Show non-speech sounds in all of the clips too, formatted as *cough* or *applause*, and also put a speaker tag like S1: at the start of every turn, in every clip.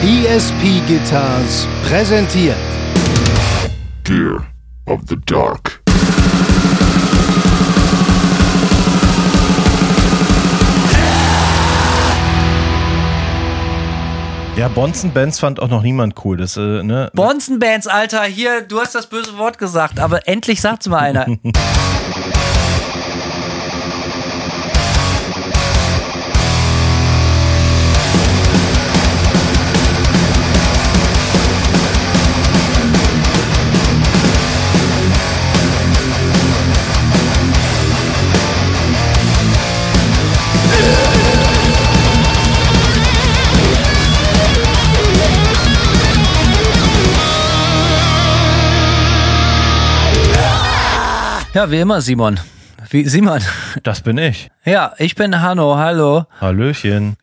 S1: ESP Guitars präsentiert
S2: Gear of the Dark.
S3: Ja, Bonzen Bands fand auch noch niemand cool. Das, äh, ne?
S4: Bonzen Bands, Alter, hier, du hast das böse Wort gesagt, aber endlich sagt's mal einer. *laughs* Ja, wie immer, Simon. Wie, Simon.
S3: Das bin ich.
S4: Ja, ich bin Hanno, hallo.
S3: Hallöchen.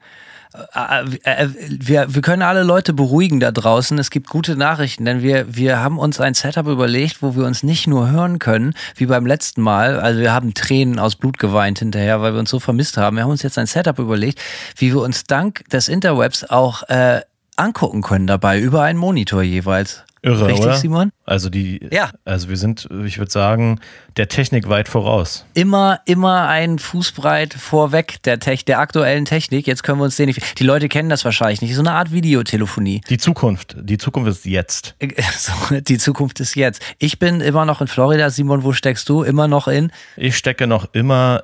S4: Äh, äh, Wir, wir können alle Leute beruhigen da draußen. Es gibt gute Nachrichten, denn wir, wir haben uns ein Setup überlegt, wo wir uns nicht nur hören können, wie beim letzten Mal. Also wir haben Tränen aus Blut geweint hinterher, weil wir uns so vermisst haben. Wir haben uns jetzt ein Setup überlegt, wie wir uns dank des Interwebs auch äh, angucken können dabei, über einen Monitor jeweils.
S3: Irre,
S4: Richtig,
S3: oder?
S4: Simon?
S3: Also die,
S4: Ja.
S3: also wir sind, ich würde sagen, der Technik weit voraus.
S4: immer, immer ein Fußbreit vorweg der, Tech, der aktuellen Technik. Jetzt können wir uns sehen. Die Leute kennen das wahrscheinlich nicht. So eine Art Videotelefonie.
S3: Die Zukunft, die Zukunft ist jetzt.
S4: So, die Zukunft ist jetzt. Ich bin immer noch in Florida. Simon, wo steckst du? Immer noch in?
S3: Ich stecke noch immer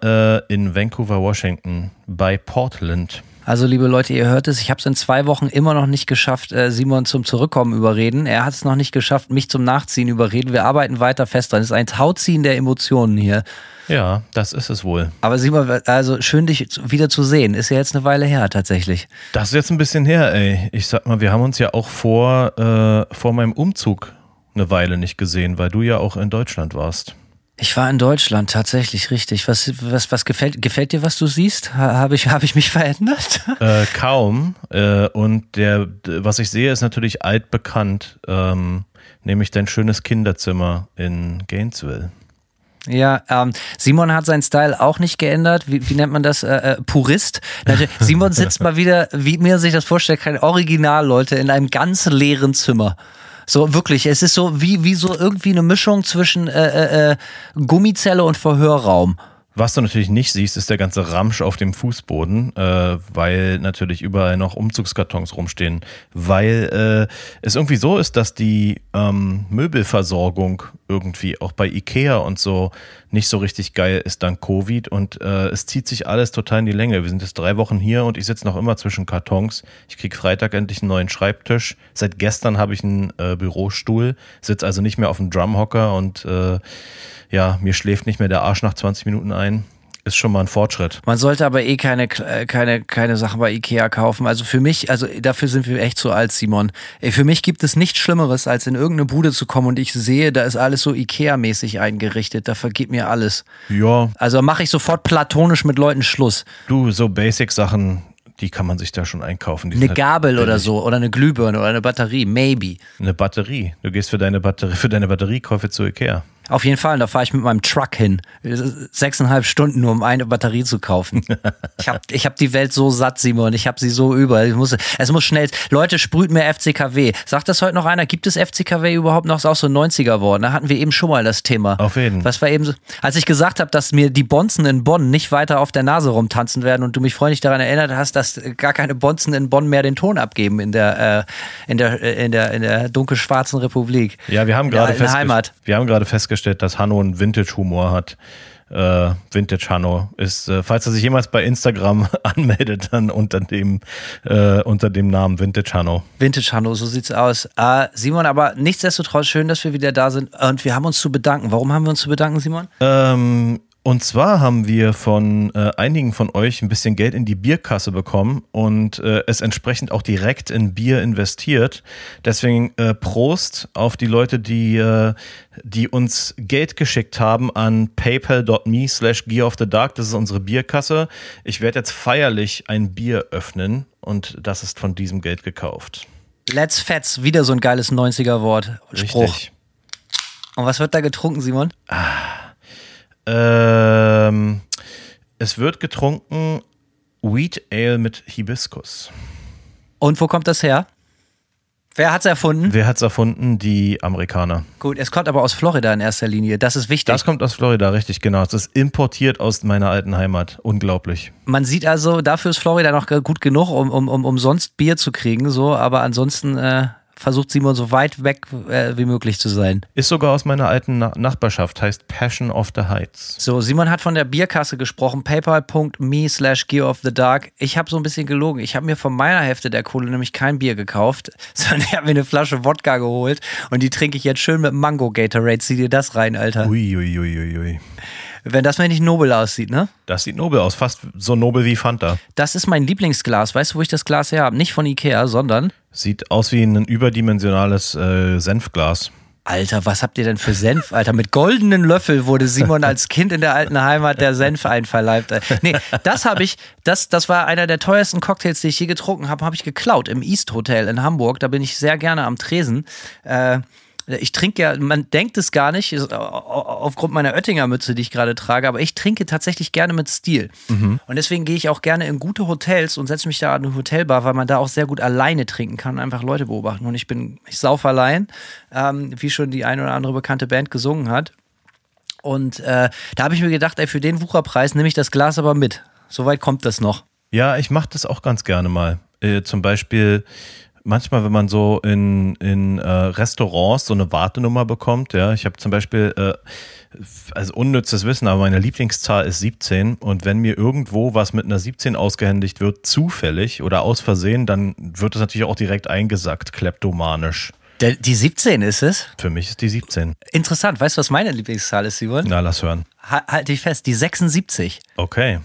S3: äh, in Vancouver, Washington, bei Portland.
S4: Also, liebe Leute, ihr hört es. Ich habe es in zwei Wochen immer noch nicht geschafft, äh, Simon zum Zurückkommen überreden. Er hat es noch nicht geschafft, mich zum Nachziehen überreden. Wir arbeiten weiter fest dran. Es ist ein Tauziehen der Emotionen hier.
S3: Ja, das ist es wohl.
S4: Aber Simon, also schön, dich wieder zu sehen. Ist ja jetzt eine Weile her, tatsächlich.
S3: Das ist jetzt ein bisschen her, ey. Ich sag mal, wir haben uns ja auch vor, äh, vor meinem Umzug eine Weile nicht gesehen, weil du ja auch in Deutschland warst.
S4: Ich war in Deutschland, tatsächlich, richtig. Was, was, was gefällt, gefällt dir, was du siehst? Ha- Habe ich, hab ich mich *laughs* verändert?
S3: Äh, kaum. Äh, und der, was ich sehe, ist natürlich altbekannt, ähm, nämlich dein schönes Kinderzimmer in Gainesville.
S4: Ja, ähm, Simon hat seinen Style auch nicht geändert. Wie, wie nennt man das? Äh, äh, Purist. *laughs* Simon sitzt mal wieder, wie mir sich das vorstellt, kein Original, Leute, in einem ganz leeren Zimmer. So wirklich, es ist so wie, wie so irgendwie eine Mischung zwischen äh, äh, äh, Gummizelle und Verhörraum.
S3: Was du natürlich nicht siehst, ist der ganze Ramsch auf dem Fußboden, äh, weil natürlich überall noch Umzugskartons rumstehen, weil äh, es irgendwie so ist, dass die ähm, Möbelversorgung irgendwie auch bei Ikea und so nicht so richtig geil ist dank Covid und äh, es zieht sich alles total in die Länge. Wir sind jetzt drei Wochen hier und ich sitze noch immer zwischen Kartons. Ich krieg Freitag endlich einen neuen Schreibtisch. Seit gestern habe ich einen äh, Bürostuhl, sitze also nicht mehr auf dem Drumhocker und äh, ja, mir schläft nicht mehr der Arsch nach 20 Minuten ein. Ist schon mal ein Fortschritt.
S4: Man sollte aber eh keine, äh, keine, keine Sachen bei Ikea kaufen. Also für mich, also dafür sind wir echt zu alt, Simon. Ey, Für mich gibt es nichts Schlimmeres, als in irgendeine Bude zu kommen und ich sehe, da ist alles so Ikea-mäßig eingerichtet. Da vergeht mir alles.
S3: Ja,
S4: Also mache ich sofort platonisch mit Leuten Schluss.
S3: du, so Basic-Sachen, die kann man sich da schon einkaufen. Die
S4: Eine
S3: halt
S4: Gabel oder
S3: billig.
S4: so oder eine Glühbirne oder eine Batterie, maybe.
S3: Eine Batterie. Du gehst für deine Batterie, für deine Batteriekäufe zu Ikea.
S4: Auf jeden Fall, und da fahre ich mit meinem Truck hin. Sechseinhalb Stunden nur, um eine Batterie zu kaufen. *laughs* Ich habe ich hab die Welt so satt, Simon. Ich habe sie so über. Ich muss, es muss schnell. Leute, sprüht mehr FCKW. Sagt das heute noch einer? Gibt es FCKW überhaupt noch? Ist auch so 90er worden. Da hatten wir eben schon mal das Thema.
S3: Auf jeden.
S4: Was war eben so, als ich gesagt habe, dass mir die Bonzen in Bonn nicht weiter auf der Nase rumtanzen werden und du mich freundlich daran erinnert hast, dass gar keine Bonzen in Bonn mehr den Ton abgeben in der, äh, in der, äh, in der, in der dunkelschwarzen Republik.
S3: Ja, haben gerade wir haben gerade festgestellt, dass Hanno einen Vintage-Humor hat. Äh, Vintage Hanno ist, äh, falls er sich jemals bei Instagram *laughs* anmeldet, dann unter dem, äh, unter dem Namen Vintage Hanno.
S4: Vintage Hanno, so sieht's aus. Äh, Simon, aber nichtsdestotrotz schön, dass wir wieder da sind und wir haben uns zu bedanken. Warum haben wir uns zu bedanken, Simon?
S3: Ähm, und zwar haben wir von äh, einigen von euch ein bisschen Geld in die Bierkasse bekommen und äh, es entsprechend auch direkt in Bier investiert. Deswegen äh, Prost auf die Leute, die, äh, die uns Geld geschickt haben an paypal.me slash Gear of the Dark. Das ist unsere Bierkasse. Ich werde jetzt feierlich ein Bier öffnen und das ist von diesem Geld gekauft.
S4: Let's Fets, wieder so ein geiles 90er-Wort. Spruch.
S3: Richtig.
S4: Und was wird da getrunken, Simon?
S3: Ähm, es wird getrunken Wheat Ale mit Hibiskus.
S4: Und wo kommt das her? Wer hat's erfunden?
S3: Wer hat's erfunden? Die Amerikaner.
S4: Gut, es kommt aber aus Florida in erster Linie. Das ist wichtig.
S3: Das kommt aus Florida, richtig, genau. Es ist importiert aus meiner alten Heimat. Unglaublich.
S4: Man sieht also, dafür ist Florida noch gut genug, um, um, um umsonst Bier zu kriegen, so, aber ansonsten äh, versucht Simon so weit weg äh, wie möglich zu sein.
S3: Ist sogar aus meiner alten Na Nachbarschaft, heißt Passion of the Heights.
S4: So, Simon hat von der Bierkasse gesprochen, paypal.me slash gear of the dark. Ich habe so ein bisschen gelogen. Ich habe mir von meiner Hälfte der Kohle nämlich kein Bier gekauft, *laughs* sondern ich habe mir eine Flasche Wodka geholt und die trinke ich jetzt schön mit Mango Gatorade. Zieh dir das rein, Alter.
S3: Uiuiuiui. Ui, ui, ui.
S4: Wenn das mal nicht nobel aussieht, ne?
S3: Das sieht nobel aus, fast so nobel wie Fanta.
S4: Das ist mein Lieblingsglas. Weißt du, wo ich das Glas her habe? Nicht von Ikea, sondern.
S3: Sieht aus wie ein überdimensionales äh, Senfglas.
S4: Alter, was habt ihr denn für Senf, Alter? Mit goldenen Löffel wurde Simon als Kind in der alten Heimat der Senf einverleibt. Nee, das habe ich, das, das war einer der teuersten Cocktails, die ich je getrunken habe, habe ich geklaut im East Hotel in Hamburg. Da bin ich sehr gerne am Tresen. Äh, ich trinke ja, man denkt es gar nicht, aufgrund meiner Oettinger Mütze, die ich gerade trage, aber ich trinke tatsächlich gerne mit Stil. Mhm. Und deswegen gehe ich auch gerne in gute Hotels und setze mich da an eine Hotelbar, weil man da auch sehr gut alleine trinken kann, einfach Leute beobachten. Und ich bin, ich sauf allein, ähm, wie schon die eine oder andere bekannte Band gesungen hat. Und äh, da habe ich mir gedacht, ey, für den Wucherpreis nehme ich das Glas aber mit. Soweit kommt das noch.
S3: Ja, ich mache das auch ganz gerne mal. Äh, zum Beispiel manchmal, wenn man so in, in äh, Restaurants so eine Wartenummer bekommt, ja, ich habe zum Beispiel, äh, also unnützes Wissen, aber meine Lieblingszahl ist 17 und wenn mir irgendwo was mit einer 17 ausgehändigt wird, zufällig oder aus Versehen, dann wird es natürlich auch direkt eingesackt, kleptomanisch.
S4: Der, die 17 ist es?
S3: Für mich ist die 17.
S4: Interessant. Weißt du, was meine Lieblingszahl ist, Simon?
S3: Na, lass hören.
S4: Halt dich fest, die 76.
S3: Okay.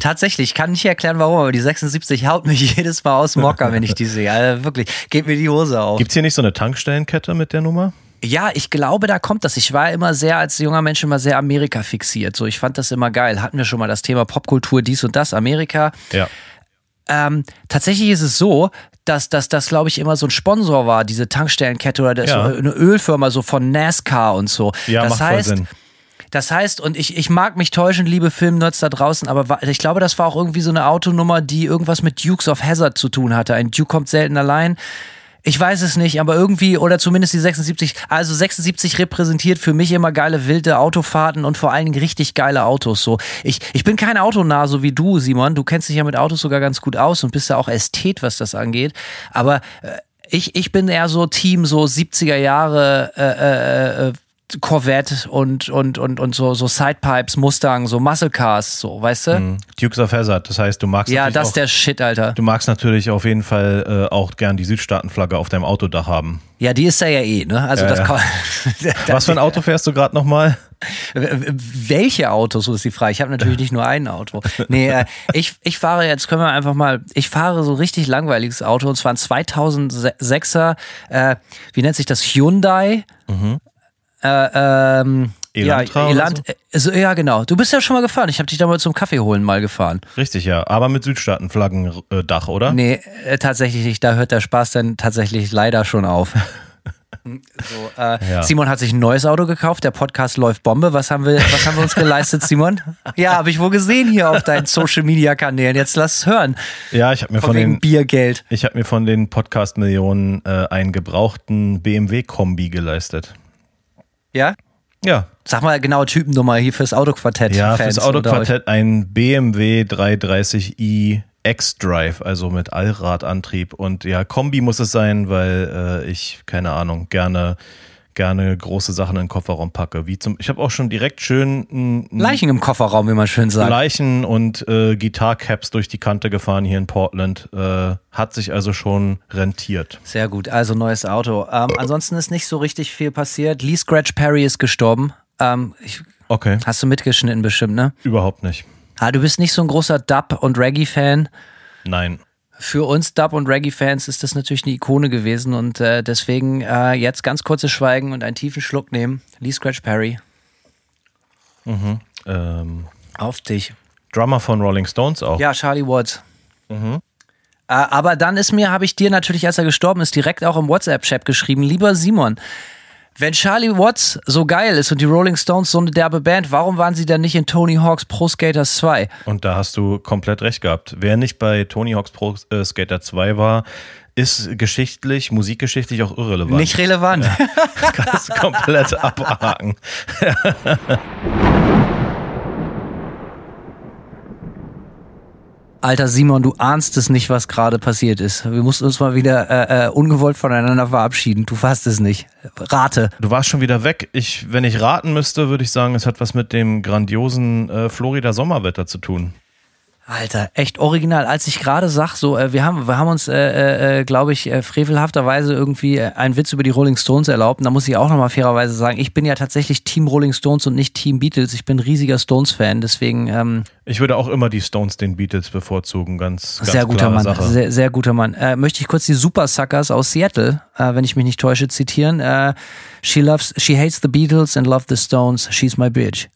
S4: Tatsächlich, ich kann nicht erklären, warum, aber die 76 haut mich *laughs* jedes Mal aus Mocker, wenn ich die sehe. Also wirklich, geht mir die Hose auf.
S3: Gibt es hier nicht so eine Tankstellenkette mit der Nummer?
S4: Ja, ich glaube, da kommt das. Ich war immer sehr, als junger Mensch immer sehr Amerika fixiert. So, ich fand das immer geil. Hatten wir schon mal das Thema Popkultur, dies und das, Amerika.
S3: Ja.
S4: Ähm, tatsächlich ist es so, dass das, das glaube ich, immer so ein Sponsor war, diese Tankstellenkette oder
S3: Ja.
S4: so eine Ölfirma so von NASCAR und so.
S3: Ja,
S4: das
S3: macht voll
S4: heißt,
S3: Sinn.
S4: Das heißt, und ich, ich mag mich täuschen, liebe Filmnerds da draußen, aber ich glaube, das war auch irgendwie so eine Autonummer, die irgendwas mit Dukes of Hazard zu tun hatte. Ein Duke kommt selten allein. Ich weiß es nicht, aber irgendwie, oder zumindest die 76, also 76 repräsentiert für mich immer geile wilde Autofahrten und vor allen Dingen richtig geile Autos. So, ich, ich bin kein Autonah, so wie du, Simon. Du kennst dich ja mit Autos sogar ganz gut aus und bist ja auch Ästhet, was das angeht. Aber äh, ich, ich bin eher so Team so 70er Jahre äh, äh, äh, Corvette und, und, und, und so, so Sidepipes, Mustang, so Muscle Cars, so, weißt du?
S3: Mhm. Dukes of Hazzard, das heißt, du magst
S4: Ja,
S3: natürlich
S4: das
S3: auch,
S4: ist der Shit, Alter.
S3: du magst natürlich auf jeden Fall äh, auch gern die Südstaatenflagge auf deinem Autodach haben.
S4: Ja, die ist da ja eh, ne? Also
S3: Ja,
S4: das
S3: ja.
S4: kann *laughs*
S3: Was für ein Auto fährst du gerade nochmal?
S4: Welche Autos, so ist die Frage. Ich habe natürlich nicht nur ein Auto. Nee, äh, ich, ich fahre jetzt, können wir einfach mal, ich fahre so richtig langweiliges Auto und zwar ein 2006er, äh, wie nennt sich das, Hyundai? Äh, ähm,
S3: Elantra
S4: ja, Elant, äh, so, ja, genau. Du bist ja schon mal gefahren. Ich habe dich damals zum Kaffee holen mal gefahren.
S3: Richtig, ja. Aber mit Südstaatenflaggendach, oder?
S4: Nee, äh, tatsächlich nicht. Da hört der Spaß dann tatsächlich leider schon auf. *laughs* So, äh,
S3: Ja.
S4: Simon hat sich ein neues Auto gekauft. Der Podcast läuft Bombe. Was haben wir, was haben wir uns geleistet, Simon? *laughs* Ja, habe ich wohl gesehen hier auf deinen Social Media Kanälen. Jetzt lass es hören.
S3: Ja, ich habe mir
S4: Von,
S3: von den
S4: Biergeld.
S3: ich habe mir von den Podcast Millionen äh, einen gebrauchten BMW Kombi geleistet.
S4: Ja?
S3: Ja,
S4: Sag mal genau Typennummer hier fürs Autoquartett.
S3: ja,
S4: Fans
S3: fürs. Autoquartett ein BMW 330i X-Drive, also mit Allradantrieb und ja, Kombi muss es sein, weil äh, ich keine Ahnung gerne gerne große Sachen in den Kofferraum packe. Wie zum, ich habe auch schon direkt schön
S4: Leichen im Kofferraum, wie man schön sagt.
S3: Leichen und äh, Gitarcaps durch die Kante gefahren hier in Portland. Äh, hat sich also schon rentiert.
S4: Sehr gut, also neues Auto. Ähm, ansonsten ist nicht so richtig viel passiert. Lee Scratch Perry ist gestorben. Ähm, ich,
S3: Okay,
S4: hast du mitgeschnitten bestimmt, ne?
S3: überhaupt nicht.
S4: Ah, du bist nicht so ein großer Dub- und Reggae-Fan.
S3: Nein.
S4: Für uns Dub- und Reggae-Fans ist das natürlich eine Ikone gewesen und äh, deswegen äh, jetzt ganz kurzes Schweigen und einen tiefen Schluck nehmen. Lee Scratch Perry,
S3: Ähm,
S4: auf dich.
S3: Drummer von Rolling Stones auch.
S4: Ja, Charlie Watts. Äh, aber dann ist mir, habe ich dir natürlich, als er gestorben ist, direkt auch im WhatsApp-Chat geschrieben, lieber Simon, wenn Charlie Watts so geil ist und die Rolling Stones so eine derbe Band, warum waren sie dann nicht in Tony Hawk's Pro Skaters 2?
S3: Und da hast du komplett recht gehabt. Wer nicht bei Tony Hawk's Pro äh, Skater 2 war, ist geschichtlich, musikgeschichtlich auch irrelevant.
S4: Nicht relevant. *laughs*
S3: Kannst komplett abhaken. *laughs*
S4: Alter Simon, du ahnst es nicht, was gerade passiert ist. Wir mussten uns mal wieder äh, äh, ungewollt voneinander verabschieden. Du fasst es nicht. Rate.
S3: Du warst schon wieder weg. Ich, wenn ich raten müsste, würde ich sagen, es hat was mit dem grandiosen äh, Florida Sommerwetter zu tun.
S4: Alter, echt original. Als ich gerade sag, so, äh, wir haben, wir haben uns, äh, äh, glaube ich, äh, frevelhafterweise irgendwie äh, einen Witz über die Rolling Stones erlaubt. Und da muss ich auch nochmal fairerweise sagen, ich bin ja tatsächlich Team Rolling Stones und nicht Team Beatles. Ich bin riesiger Stones-Fan, deswegen. Ähm,
S3: Ich würde auch immer die Stones den Beatles bevorzugen, ganz, ganz
S4: sehr guter Mann,
S3: Sache.
S4: sehr, sehr guter Mann. Äh, möchte ich kurz die Super Suckers aus Seattle, äh, wenn ich mich nicht täusche, zitieren. Äh, she loves, she hates the Beatles and loves the Stones. She's my bitch.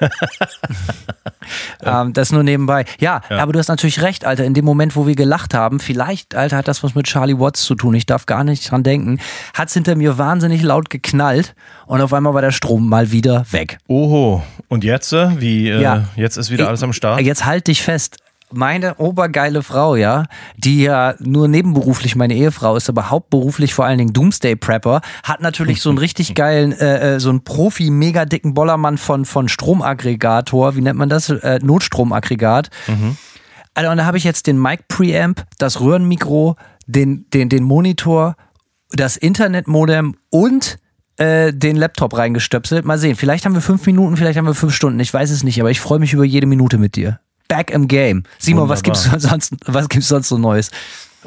S4: *laughs* ähm, das nur nebenbei. Ja,
S3: Ja.
S4: aber du hast natürlich recht, Alter. In dem Moment, wo wir gelacht haben, vielleicht, Alter, hat das was mit Charlie Watts zu tun. Ich darf gar nicht dran denken. Hat's hinter mir wahnsinnig laut geknallt und auf einmal war der Strom mal wieder weg.
S3: Oho, und jetzt? äh, Wie, äh,
S4: Ja.
S3: jetzt ist wieder alles am Start?
S4: Jetzt halt dich fest. Meine obergeile Frau, ja, die ja nur nebenberuflich meine Ehefrau ist, aber hauptberuflich vor allen Dingen Doomsday Prepper, hat natürlich so einen *laughs* richtig geilen, äh, äh, so einen Profi, mega dicken Bollermann von, von Stromaggregator, wie nennt man das? Äh, Notstromaggregat. Alter, und da habe ich jetzt den Mic Preamp, das Röhrenmikro, den, den, den Monitor, das Internetmodem und äh, den Laptop reingestöpselt. Mal sehen, vielleicht haben wir fünf Minuten, vielleicht haben wir fünf Stunden, ich weiß es nicht, aber ich freue mich über jede Minute mit dir. Back im Game. Simon, was gibt's
S3: Wunderbar.
S4: sonst, was gibt's sonst so Neues?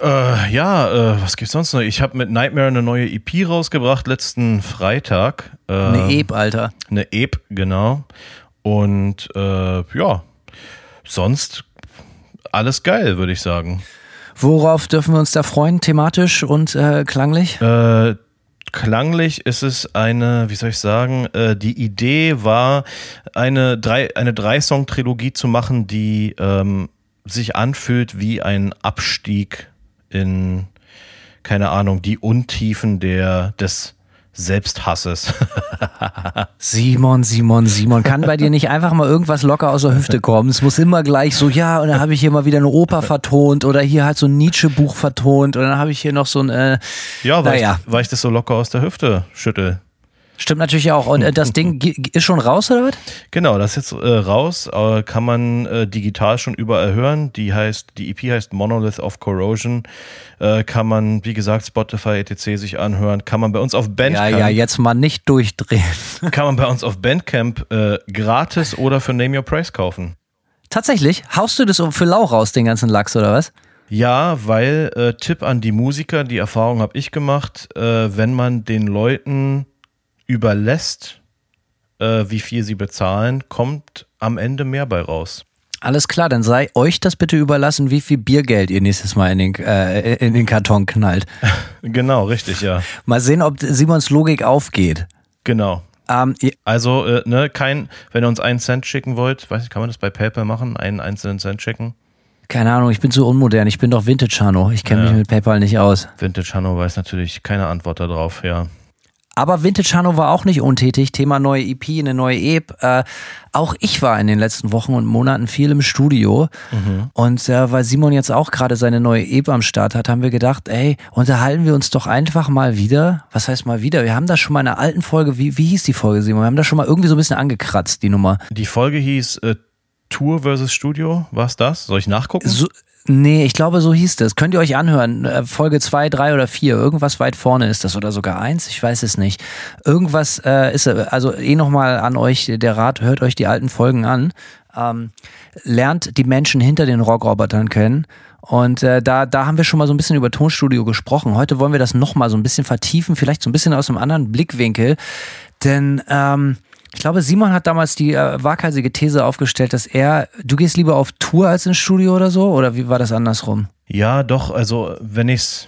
S3: Äh, ja, äh, was gibt's sonst noch? Ich habe mit Nightmare eine neue EP rausgebracht letzten Freitag. Äh,
S4: Eine Eb, Alter.
S3: Eine EP, genau. Und äh, ja, sonst alles geil, würde ich sagen.
S4: Worauf dürfen wir uns da freuen, thematisch und äh, klanglich?
S3: Klanglich ist es eine, wie soll ich sagen, äh, die Idee war, eine drei, eine Drei-Song-Trilogie zu machen, die ähm, sich anfühlt wie ein Abstieg in, keine Ahnung, die Untiefen der, des Selbsthasses. *laughs*
S4: Simon, Simon, Simon, kann bei dir nicht einfach mal irgendwas locker aus der Hüfte kommen? Es muss immer gleich so, ja, und dann habe ich hier mal wieder eine Oper vertont oder hier halt so ein Nietzsche-Buch vertont und dann habe ich hier noch so ein, äh,
S3: ja, weil,
S4: Naja.
S3: ich, weil ich das so locker aus der Hüfte schüttel.
S4: Stimmt natürlich auch. Und äh, das Ding *laughs* ist schon raus oder was?
S3: Genau, das ist jetzt äh, raus, äh, kann man äh, digital schon überall hören. Die heißt, die EP heißt Monolith of Corrosion. Äh, kann man, wie gesagt, Spotify etc. sich anhören. Kann man bei uns auf
S4: Ja,
S3: Bandcamp,
S4: ja, jetzt mal nicht durchdrehen. *laughs*
S3: kann man bei uns auf Bandcamp äh, gratis oder für Name Your Price kaufen.
S4: Tatsächlich? Haust du das für lau raus, den ganzen Lachs oder was?
S3: Ja, weil Tipp an die Musiker, die Erfahrung habe ich gemacht, wenn man den Leuten überlässt, äh, wie viel sie bezahlen, kommt am Ende mehr bei raus.
S4: Alles klar, dann sei euch das bitte überlassen, wie viel Biergeld ihr nächstes Mal in den, äh, in den Karton knallt. *laughs*
S3: Genau, richtig, ja.
S4: Mal sehen, ob Simons Logik aufgeht.
S3: Genau.
S4: Ähm,
S3: Also, äh, ne, kein, wenn ihr uns einen Cent schicken wollt, weiß ich, kann man das bei PayPal machen? Einen einzelnen Cent schicken?
S4: keine Ahnung, ich bin zu unmodern. Ich bin doch Vintage Hanno. Ich kenne
S3: Ja.
S4: mich mit PayPal nicht aus.
S3: Vintage Hanno weiß natürlich keine Antwort darauf, ja.
S4: Aber Vintage Hanno war auch nicht untätig. Thema neue EP, eine neue EP. Äh, auch ich war in den letzten Wochen und Monaten viel im Studio. Und äh, weil Simon jetzt auch gerade seine neue EP am Start hat, haben wir gedacht, ey, unterhalten wir uns doch einfach mal wieder. Was heißt mal wieder? Wir haben da schon mal in einer alten Folge, wie, wie hieß die Folge, Simon? Wir haben da schon mal irgendwie so ein bisschen angekratzt, die Nummer.
S3: Die Folge hieß äh, Tour versus Studio. War's das? Soll ich nachgucken?
S4: So, nee, ich glaube, so hieß das. Könnt ihr euch anhören. Äh, Folge 2, 3 oder 4. Irgendwas weit vorne ist das oder sogar eins. Ich weiß es nicht. Irgendwas äh, ist, also eh nochmal an euch der Rat, hört euch die alten Folgen an. Ähm, lernt die Menschen hinter den Rockrobotern kennen. Und äh, da, da haben wir schon mal so ein bisschen über Tonstudio gesprochen. Heute wollen wir das nochmal so ein bisschen vertiefen, vielleicht so ein bisschen aus einem anderen Blickwinkel. Denn ähm, ich glaube, Simon hat damals die äh, waghalsige These aufgestellt, dass er, du gehst lieber auf Tour als ins Studio oder so? Oder wie war das andersrum?
S3: Ja, doch, also wenn ich's,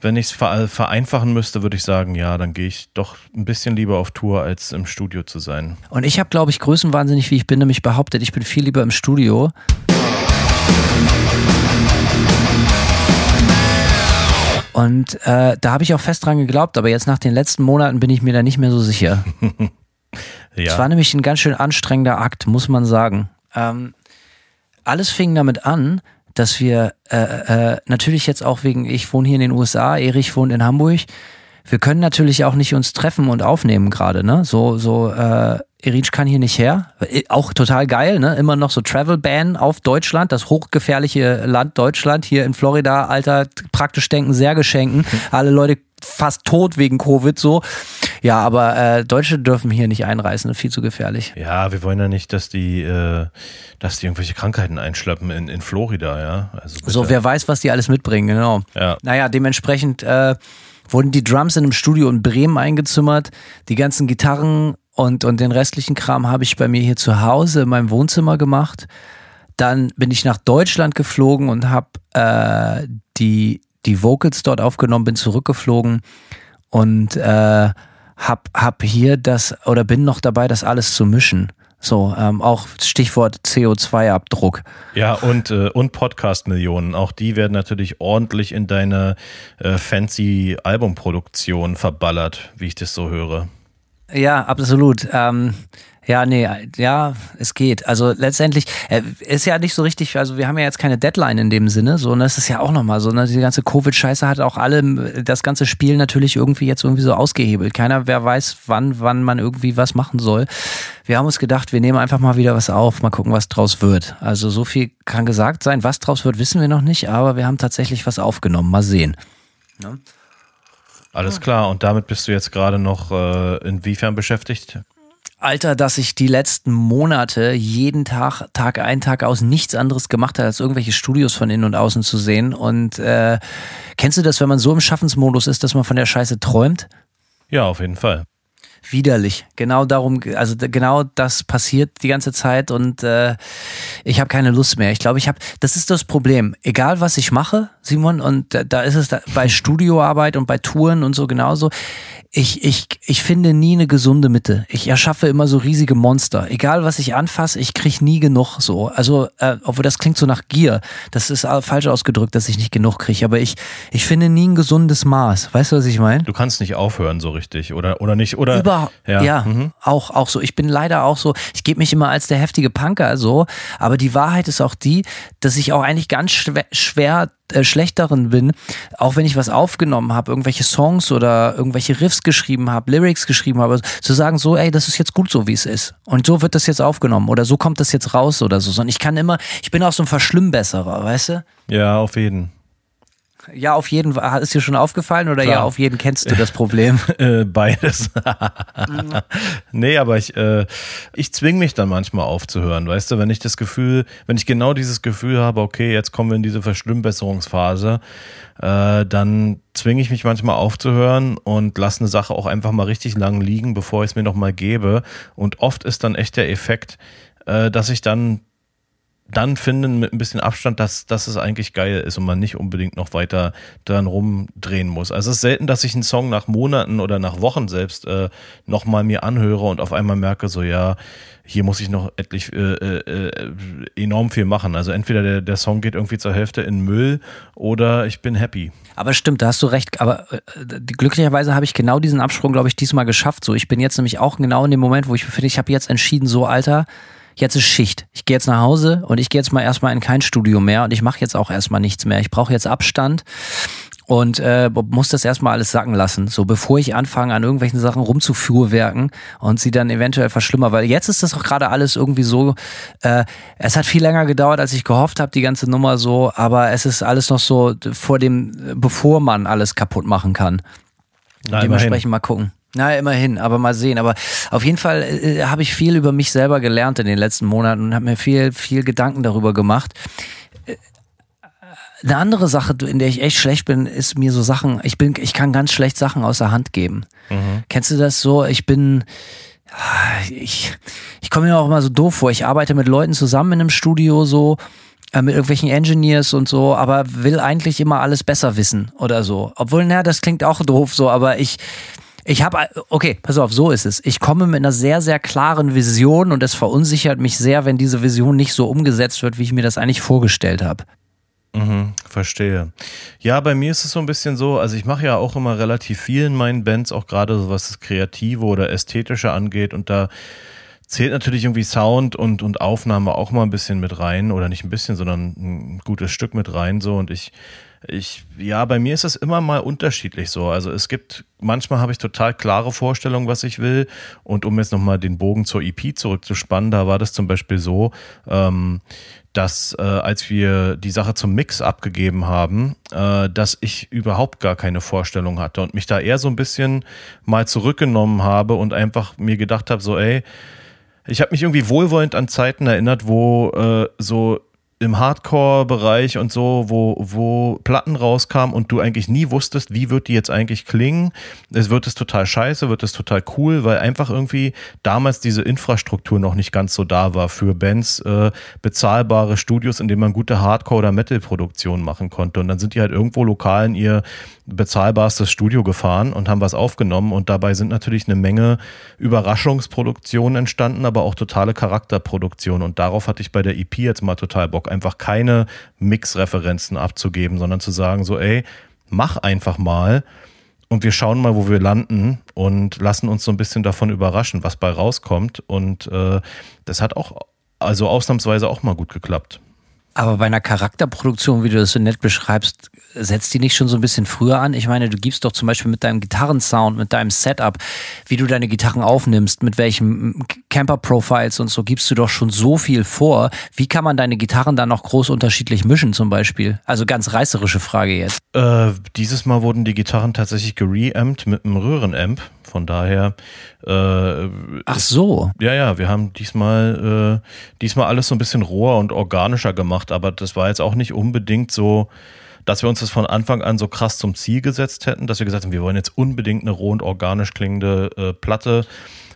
S3: wenn ich's ver vereinfachen müsste, würde ich sagen, ja, dann gehe ich doch ein bisschen lieber auf Tour, als im Studio zu sein.
S4: Und ich habe, glaube ich, größenwahnsinnig, wie ich bin, nämlich behauptet, ich bin viel lieber im Studio. Und äh, da habe ich auch fest dran geglaubt, aber jetzt nach den letzten Monaten bin ich mir da nicht mehr so sicher. *laughs* Es
S3: Ja.
S4: war nämlich ein ganz schön anstrengender Akt, muss man sagen. Ähm, alles fing damit an, dass wir äh, äh, natürlich jetzt auch wegen, ich wohne hier in den USA, Erich wohnt in Hamburg. Wir können natürlich auch nicht uns treffen und aufnehmen gerade, ne? So, so, äh, Erich kann hier nicht her. Äh, auch total geil, ne? Immer noch so Travel Ban auf Deutschland, das hochgefährliche Land Deutschland, hier in Florida, Alter, praktisch denken, sehr geschenken. *laughs* Alle Leute fast tot wegen Covid so. Ja, aber äh, Deutsche dürfen hier nicht einreisen, viel zu gefährlich.
S3: Ja, wir wollen ja nicht, dass die, äh, dass die irgendwelche Krankheiten einschleppen in, in Florida, ja.
S4: Also so, wer weiß, was die alles mitbringen, genau. Ja. Naja, dementsprechend äh, wurden die Drums in einem Studio in Bremen eingezimmert, die ganzen Gitarren und, und den restlichen Kram habe ich bei mir hier zu Hause in meinem Wohnzimmer gemacht. Dann bin ich nach Deutschland geflogen und habe äh, die die Vocals dort aufgenommen, bin zurückgeflogen und äh, hab, hab hier das oder bin noch dabei, das alles zu mischen. So, ähm, auch Stichwort CO2-Abdruck.
S3: Ja, und, äh, und Podcast-Millionen. Auch die werden natürlich ordentlich in deine äh, fancy Albumproduktion verballert, wie ich das so höre.
S4: Ja, absolut. Ähm, ja, nee, ja, es geht. Also letztendlich äh, ist ja nicht so richtig, also wir haben ja jetzt keine Deadline in dem Sinne, so, und das ist ja auch nochmal so, ne, die ganze Covid-Scheiße hat auch alle das ganze Spiel natürlich irgendwie jetzt irgendwie so ausgehebelt. Keiner, wer weiß, wann, wann man irgendwie was machen soll. Wir haben uns gedacht, wir nehmen einfach mal wieder was auf, mal gucken, was draus wird. Also so viel kann gesagt sein, was draus wird, wissen wir noch nicht, aber wir haben tatsächlich was aufgenommen. Mal sehen.
S3: Ne? Alles klar, und damit bist du jetzt gerade noch äh, inwiefern beschäftigt?
S4: Alter, dass ich die letzten Monate jeden Tag, Tag ein, Tag aus nichts anderes gemacht habe, als irgendwelche Studios von innen und außen zu sehen. Und äh, kennst du das, wenn man so im Schaffensmodus ist, dass man von der Scheiße träumt?
S3: Ja, auf jeden Fall
S4: widerlich. Genau darum, also genau das passiert die ganze Zeit und äh, ich habe keine Lust mehr. Ich glaube, ich habe, das ist das Problem. Egal was ich mache, Simon, und da, da ist es da, bei Studioarbeit und bei Touren und so genauso ich, ich, ich finde nie eine gesunde Mitte. Ich erschaffe immer so riesige Monster. Egal was ich anfasse, ich kriege nie genug so. Also, äh, obwohl das klingt so nach Gier. Das ist falsch ausgedrückt, dass ich nicht genug kriege. Aber ich, ich finde nie ein gesundes Maß. Weißt du, was ich meine?
S3: Du kannst nicht aufhören so richtig, oder, oder nicht? Oder,
S4: Über, ja, ja mhm. auch, auch so. Ich bin leider auch so, ich gebe mich immer als der heftige Punker so. Aber die Wahrheit ist auch die, dass ich auch eigentlich ganz schwer, schwer äh, schlechteren bin, auch wenn ich was aufgenommen habe, irgendwelche Songs oder irgendwelche Riffs geschrieben habe, Lyrics geschrieben habe, zu sagen so, ey, das ist jetzt gut so, wie es ist. Und so wird das jetzt aufgenommen oder so kommt das jetzt raus oder so. Sondern ich kann immer, ich bin auch so ein Verschlimmbesserer, weißt du?
S3: Ja, auf jeden.
S4: Ja, auf jeden. Ist dir schon aufgefallen oder Klar. ja, auf jeden kennst du das Problem? *laughs*
S3: Äh, beides. nee, aber ich, äh, ich zwing mich dann manchmal aufzuhören, weißt du, wenn ich das Gefühl, wenn ich genau dieses Gefühl habe, okay, jetzt kommen wir in diese Verschlimmbesserungsphase, äh, dann zwinge ich mich manchmal aufzuhören und lasse eine Sache auch einfach mal richtig lang liegen, bevor ich es mir nochmal gebe. Und oft ist dann echt der Effekt, äh, dass ich dann dann finden mit ein bisschen Abstand, dass, dass es eigentlich geil ist und man nicht unbedingt noch weiter dran rumdrehen muss. Also es ist selten, dass ich einen Song nach Monaten oder nach Wochen selbst äh, nochmal mir anhöre und auf einmal merke, so ja, hier muss ich noch etlich äh, äh, enorm viel machen. Also entweder der, der Song geht irgendwie zur Hälfte in Müll oder ich bin happy.
S4: Aber stimmt, da hast du recht. Aber äh, glücklicherweise habe ich genau diesen Absprung, glaube ich, diesmal geschafft. So, ich bin jetzt nämlich auch genau in dem Moment, wo ich befinde, ich habe jetzt entschieden, so Alter, jetzt ist Schicht. Ich gehe jetzt nach Hause und ich gehe jetzt mal erstmal in kein Studio mehr und ich mache jetzt auch erstmal nichts mehr. Ich brauche jetzt Abstand und äh, muss das erstmal alles sacken lassen, so bevor ich anfange an irgendwelchen Sachen rumzufuhrwerken und sie dann eventuell verschlimmern, weil jetzt ist das auch gerade alles irgendwie so, äh, es hat viel länger gedauert, als ich gehofft habe, die ganze Nummer so, aber es ist alles noch so vor dem, bevor man alles kaputt machen kann. Na, Dementsprechend mal gucken. Na, immerhin, aber mal sehen. Aber auf jeden Fall äh, habe ich viel über mich selber gelernt in den letzten Monaten und habe mir viel, viel Gedanken darüber gemacht. Äh, eine andere Sache, in der ich echt schlecht bin, ist mir so Sachen, ich bin, ich kann ganz schlecht Sachen aus der Hand geben. Mhm. Kennst du das so? Ich bin, ich, ich komme mir auch immer so doof vor. Ich arbeite mit Leuten zusammen in einem Studio so, äh, mit irgendwelchen Engineers und so, aber will eigentlich immer alles besser wissen oder so. Obwohl, naja, das klingt auch doof so, aber ich, ich habe, okay, pass auf, so ist es. Ich komme mit einer sehr, sehr klaren Vision und es verunsichert mich sehr, wenn diese Vision nicht so umgesetzt wird, wie ich mir das eigentlich vorgestellt habe.
S3: Mhm, verstehe. Ja, bei mir ist es so ein bisschen so, also ich mache ja auch immer relativ viel in meinen Bands, auch gerade so was das Kreative oder Ästhetische angeht und da zählt natürlich irgendwie Sound und, und Aufnahme auch mal ein bisschen mit rein oder nicht ein bisschen, sondern ein gutes Stück mit rein so und ich ich, ja, bei mir ist es immer mal unterschiedlich so. Also es gibt, manchmal habe ich total klare Vorstellungen, was ich will. Und um jetzt nochmal den Bogen zur EP zurückzuspannen, da war das zum Beispiel so, ähm, dass äh, als wir die Sache zum Mix abgegeben haben, äh, dass ich überhaupt gar keine Vorstellung hatte und mich da eher so ein bisschen mal zurückgenommen habe und einfach mir gedacht habe, so, ey, ich habe mich irgendwie wohlwollend an Zeiten erinnert, wo äh, so im Hardcore-Bereich und so, wo, wo Platten rauskamen und du eigentlich nie wusstest, wie wird die jetzt eigentlich klingen. Es wird es total scheiße, wird es total cool, weil einfach irgendwie damals diese Infrastruktur noch nicht ganz so da war für Bands, äh, bezahlbare Studios, in denen man gute Hardcore- oder Metal-Produktionen machen konnte. Und dann sind die halt irgendwo lokal in ihr bezahlbarstes Studio gefahren und haben was aufgenommen und dabei sind natürlich eine Menge Überraschungsproduktionen entstanden, aber auch totale Charakterproduktionen und darauf hatte ich bei der EP jetzt mal total Bock, einfach keine Mix-Referenzen abzugeben, sondern zu sagen so, ey, mach einfach mal und wir schauen mal, wo wir landen und lassen uns so ein bisschen davon überraschen, was bei rauskommt und äh, das hat auch also ausnahmsweise auch mal gut geklappt.
S4: Aber bei einer Charakterproduktion, wie du das so nett beschreibst, setzt die nicht schon so ein bisschen früher an? Ich meine, du gibst doch zum Beispiel mit deinem Gitarrensound, mit deinem Setup, wie du deine Gitarren aufnimmst, mit welchen Camper-Profiles und so, gibst du doch schon so viel vor. Wie kann man deine Gitarren dann noch groß unterschiedlich mischen zum Beispiel? Also ganz reißerische Frage jetzt.
S3: Äh, dieses Mal wurden die Gitarren tatsächlich gereamt mit einem Röhrenamp. Von daher. Äh,
S4: Ach so.
S3: ja, ja, wir haben diesmal, äh, diesmal alles so ein bisschen roher und organischer gemacht, aber das war jetzt auch nicht unbedingt so, dass wir uns das von Anfang an so krass zum Ziel gesetzt hätten, dass wir gesagt haben, wir wollen jetzt unbedingt eine roh und organisch klingende äh, Platte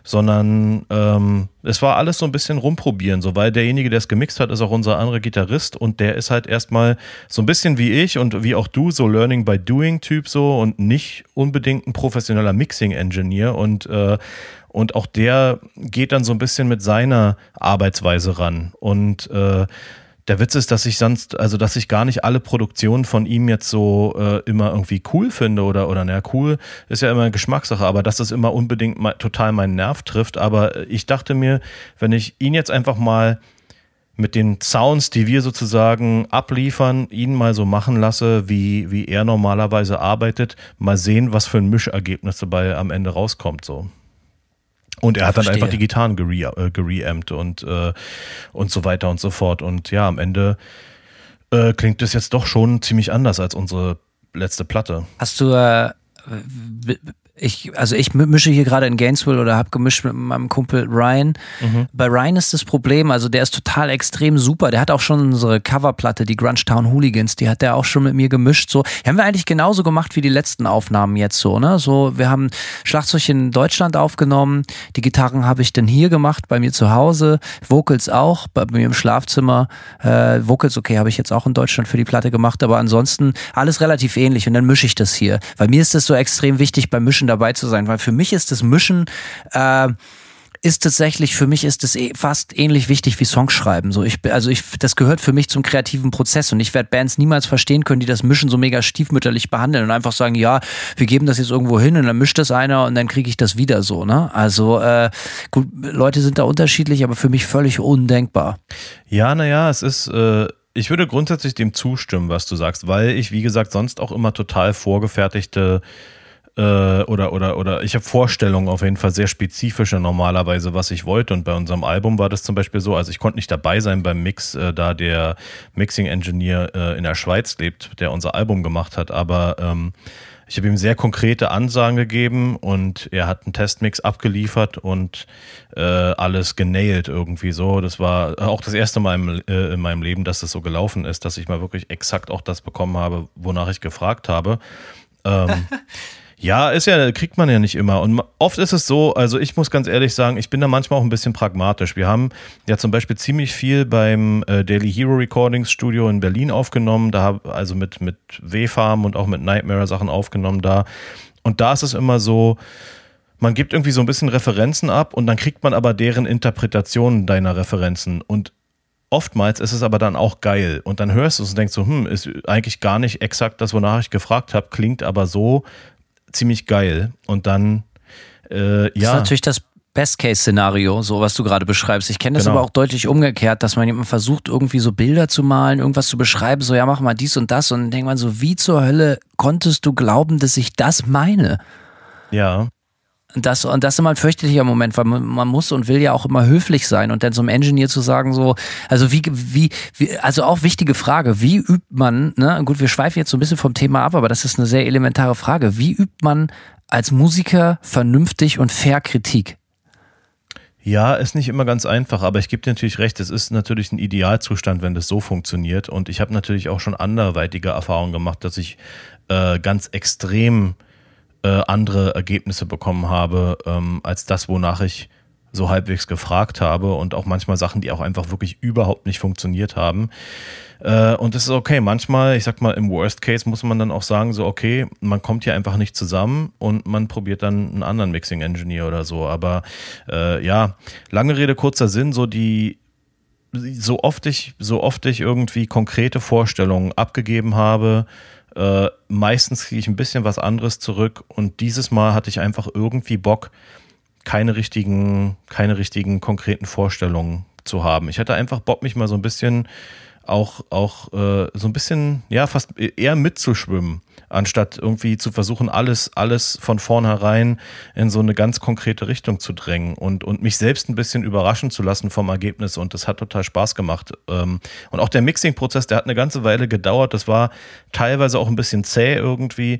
S3: sondern ähm, es war alles so ein bisschen rumprobieren, so weil derjenige, der es gemixt hat, ist auch unser anderer Gitarrist und der ist halt erstmal so ein bisschen wie ich und wie auch du, so Learning by Doing Typ so und nicht unbedingt ein professioneller Mixing Engineer und äh, und auch der geht dann so ein bisschen mit seiner Arbeitsweise ran. Und äh, der Witz ist, dass ich sonst, also dass ich gar nicht alle Produktionen von ihm jetzt so äh, immer irgendwie cool finde oder, oder naja, cool ist ja immer eine Geschmackssache, aber dass das immer unbedingt mal, total meinen Nerv trifft. Aber ich dachte mir, wenn ich ihn jetzt einfach mal mit den Sounds, die wir sozusagen abliefern, ihn mal so machen lasse, wie, wie er normalerweise arbeitet, mal sehen, was für ein Mischergebnis dabei am Ende rauskommt, so. Und er hat dann einfach die Gitarren gere äh, gereamt und, äh, und so weiter und so fort. Und ja, am Ende äh, klingt es jetzt doch schon ziemlich anders als unsere letzte Platte.
S4: Hast du äh, ich, also ich mische hier gerade in Gainesville oder habe gemischt mit meinem Kumpel Ryan. Mhm. Bei Ryan ist das Problem, also der ist total extrem super. Der hat auch schon unsere Coverplatte, die Grunge Town Hooligans, die hat der auch schon mit mir gemischt. So, die haben wir eigentlich genauso gemacht wie die letzten Aufnahmen jetzt so, ne? So, wir haben Schlagzeug in Deutschland aufgenommen, die Gitarren habe ich dann hier gemacht, bei mir zu Hause, Vocals auch, bei mir im Schlafzimmer. Äh, Vocals, okay, habe ich jetzt auch in Deutschland für die Platte gemacht, aber ansonsten alles relativ ähnlich und dann mische ich das hier. Bei mir ist das so extrem wichtig beim Mischen Mischen dabei zu sein, weil für mich ist das Mischen äh, ist tatsächlich, für mich ist es eh fast ähnlich wichtig wie Songschreiben. So ich, also ich, das gehört für mich zum kreativen Prozess und ich werde Bands niemals verstehen können, die das Mischen so mega stiefmütterlich behandeln und einfach sagen, ja, wir geben das jetzt irgendwo hin und dann mischt das einer und dann kriege ich das wieder so. Ne? Also äh, gut, Leute sind da unterschiedlich, aber für mich völlig undenkbar.
S3: Ja, naja, es ist. Äh ich würde grundsätzlich dem zustimmen, was du sagst, weil ich, wie gesagt, sonst auch immer total vorgefertigte äh, oder, oder, oder ich habe Vorstellungen auf jeden Fall sehr spezifische normalerweise, was ich wollte. Und bei unserem Album war das zum Beispiel so, also ich konnte nicht dabei sein beim Mix, äh, da der Mixing Engineer äh, in der Schweiz lebt, der unser Album gemacht hat, aber ähm, ich habe ihm sehr konkrete Ansagen gegeben und er hat einen Testmix abgeliefert und äh, alles genailt irgendwie so. Das war auch das erste Mal im, äh, in meinem Leben, dass das so gelaufen ist, dass ich mal wirklich exakt auch das bekommen habe, wonach ich gefragt habe. Ähm, *laughs* Ja, ist ja, kriegt man ja nicht immer. Und oft ist es so, also ich muss ganz ehrlich sagen, ich bin da manchmal auch ein bisschen pragmatisch. Wir haben ja zum Beispiel ziemlich viel beim äh, Daily Hero Recordings Studio in Berlin aufgenommen, da habe also mit, mit W-Farm und auch mit Nightmare Sachen aufgenommen da. Und da ist es immer so, man gibt irgendwie so ein bisschen Referenzen ab und dann kriegt man aber deren Interpretationen deiner Referenzen. Und oftmals ist es aber dann auch geil. Und dann hörst du es und denkst so, hm, ist eigentlich gar nicht exakt das, wonach ich gefragt habe, klingt aber so, ziemlich geil. Und dann, äh, ja.
S4: Das ist natürlich das Best-Case-Szenario, so was du gerade beschreibst. Ich kenne das
S3: Genau.
S4: aber auch deutlich umgekehrt, dass man jemand versucht, irgendwie so Bilder zu malen, irgendwas zu beschreiben, so ja, mach mal dies und das und dann denkt man so, wie zur Hölle konntest du glauben, dass ich das meine?
S3: Ja.
S4: Und Das, und das ist immer ein fürchterlicher Moment, weil man, man muss und will ja auch immer höflich sein und dann so einem Engineer zu sagen, so, also wie, wie, wie, also auch wichtige Frage, wie übt man, ne, gut, wir schweifen jetzt so ein bisschen vom Thema ab, aber das ist eine sehr elementare Frage. Wie übt man als Musiker vernünftig und fair Kritik?
S3: Ja, ist nicht immer ganz einfach, aber ich gebe dir natürlich recht, es ist natürlich ein Idealzustand, wenn das so funktioniert. Und ich habe natürlich auch schon anderweitige Erfahrungen gemacht, dass ich äh, ganz extrem äh, andere Ergebnisse bekommen habe, ähm, als das, wonach ich so halbwegs gefragt habe und auch manchmal Sachen, die auch einfach wirklich überhaupt nicht funktioniert haben. Äh, und das ist okay. Manchmal, ich sag mal, im Worst Case muss man dann auch sagen, so, okay, man kommt hier einfach nicht zusammen und man probiert dann einen anderen Mixing Engineer oder so. Aber äh, ja, lange Rede, kurzer Sinn, so die, so oft ich, so oft ich irgendwie konkrete Vorstellungen abgegeben habe, äh, meistens kriege ich ein bisschen was anderes zurück und dieses Mal hatte ich einfach irgendwie Bock, keine richtigen, keine richtigen konkreten Vorstellungen zu haben. Ich hatte einfach Bock, mich mal so ein bisschen auch, auch äh, so ein bisschen, ja, fast eher mitzuschwimmen, anstatt irgendwie zu versuchen, alles, alles von vornherein in so eine ganz konkrete Richtung zu drängen und, und mich selbst ein bisschen überraschen zu lassen vom Ergebnis. Und das hat total Spaß gemacht. Ähm, und auch der Mixing-Prozess, der hat eine ganze Weile gedauert. Das war teilweise auch ein bisschen zäh irgendwie.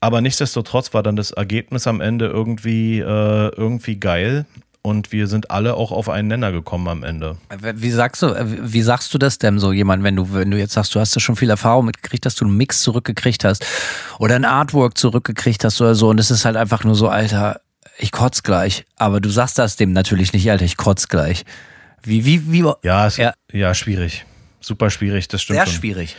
S3: Aber nichtsdestotrotz war dann das Ergebnis am Ende irgendwie, äh, irgendwie geil. Und wir sind alle auch auf einen Nenner gekommen am Ende.
S4: Wie sagst du, wie sagst du das denn so jemand, wenn du, wenn du jetzt sagst, du hast da schon viel Erfahrung mitgekriegt, dass du einen Mix zurückgekriegt hast oder ein Artwork zurückgekriegt hast oder so und es ist halt einfach nur so, Alter, ich kotz gleich. Aber du sagst das dem natürlich nicht, Alter, ich kotz gleich. Wie, wie, wie?
S3: Ja, es,
S4: Ja.
S3: ja. schwierig. Super schwierig, das stimmt
S4: Sehr
S3: schon.
S4: schwierig.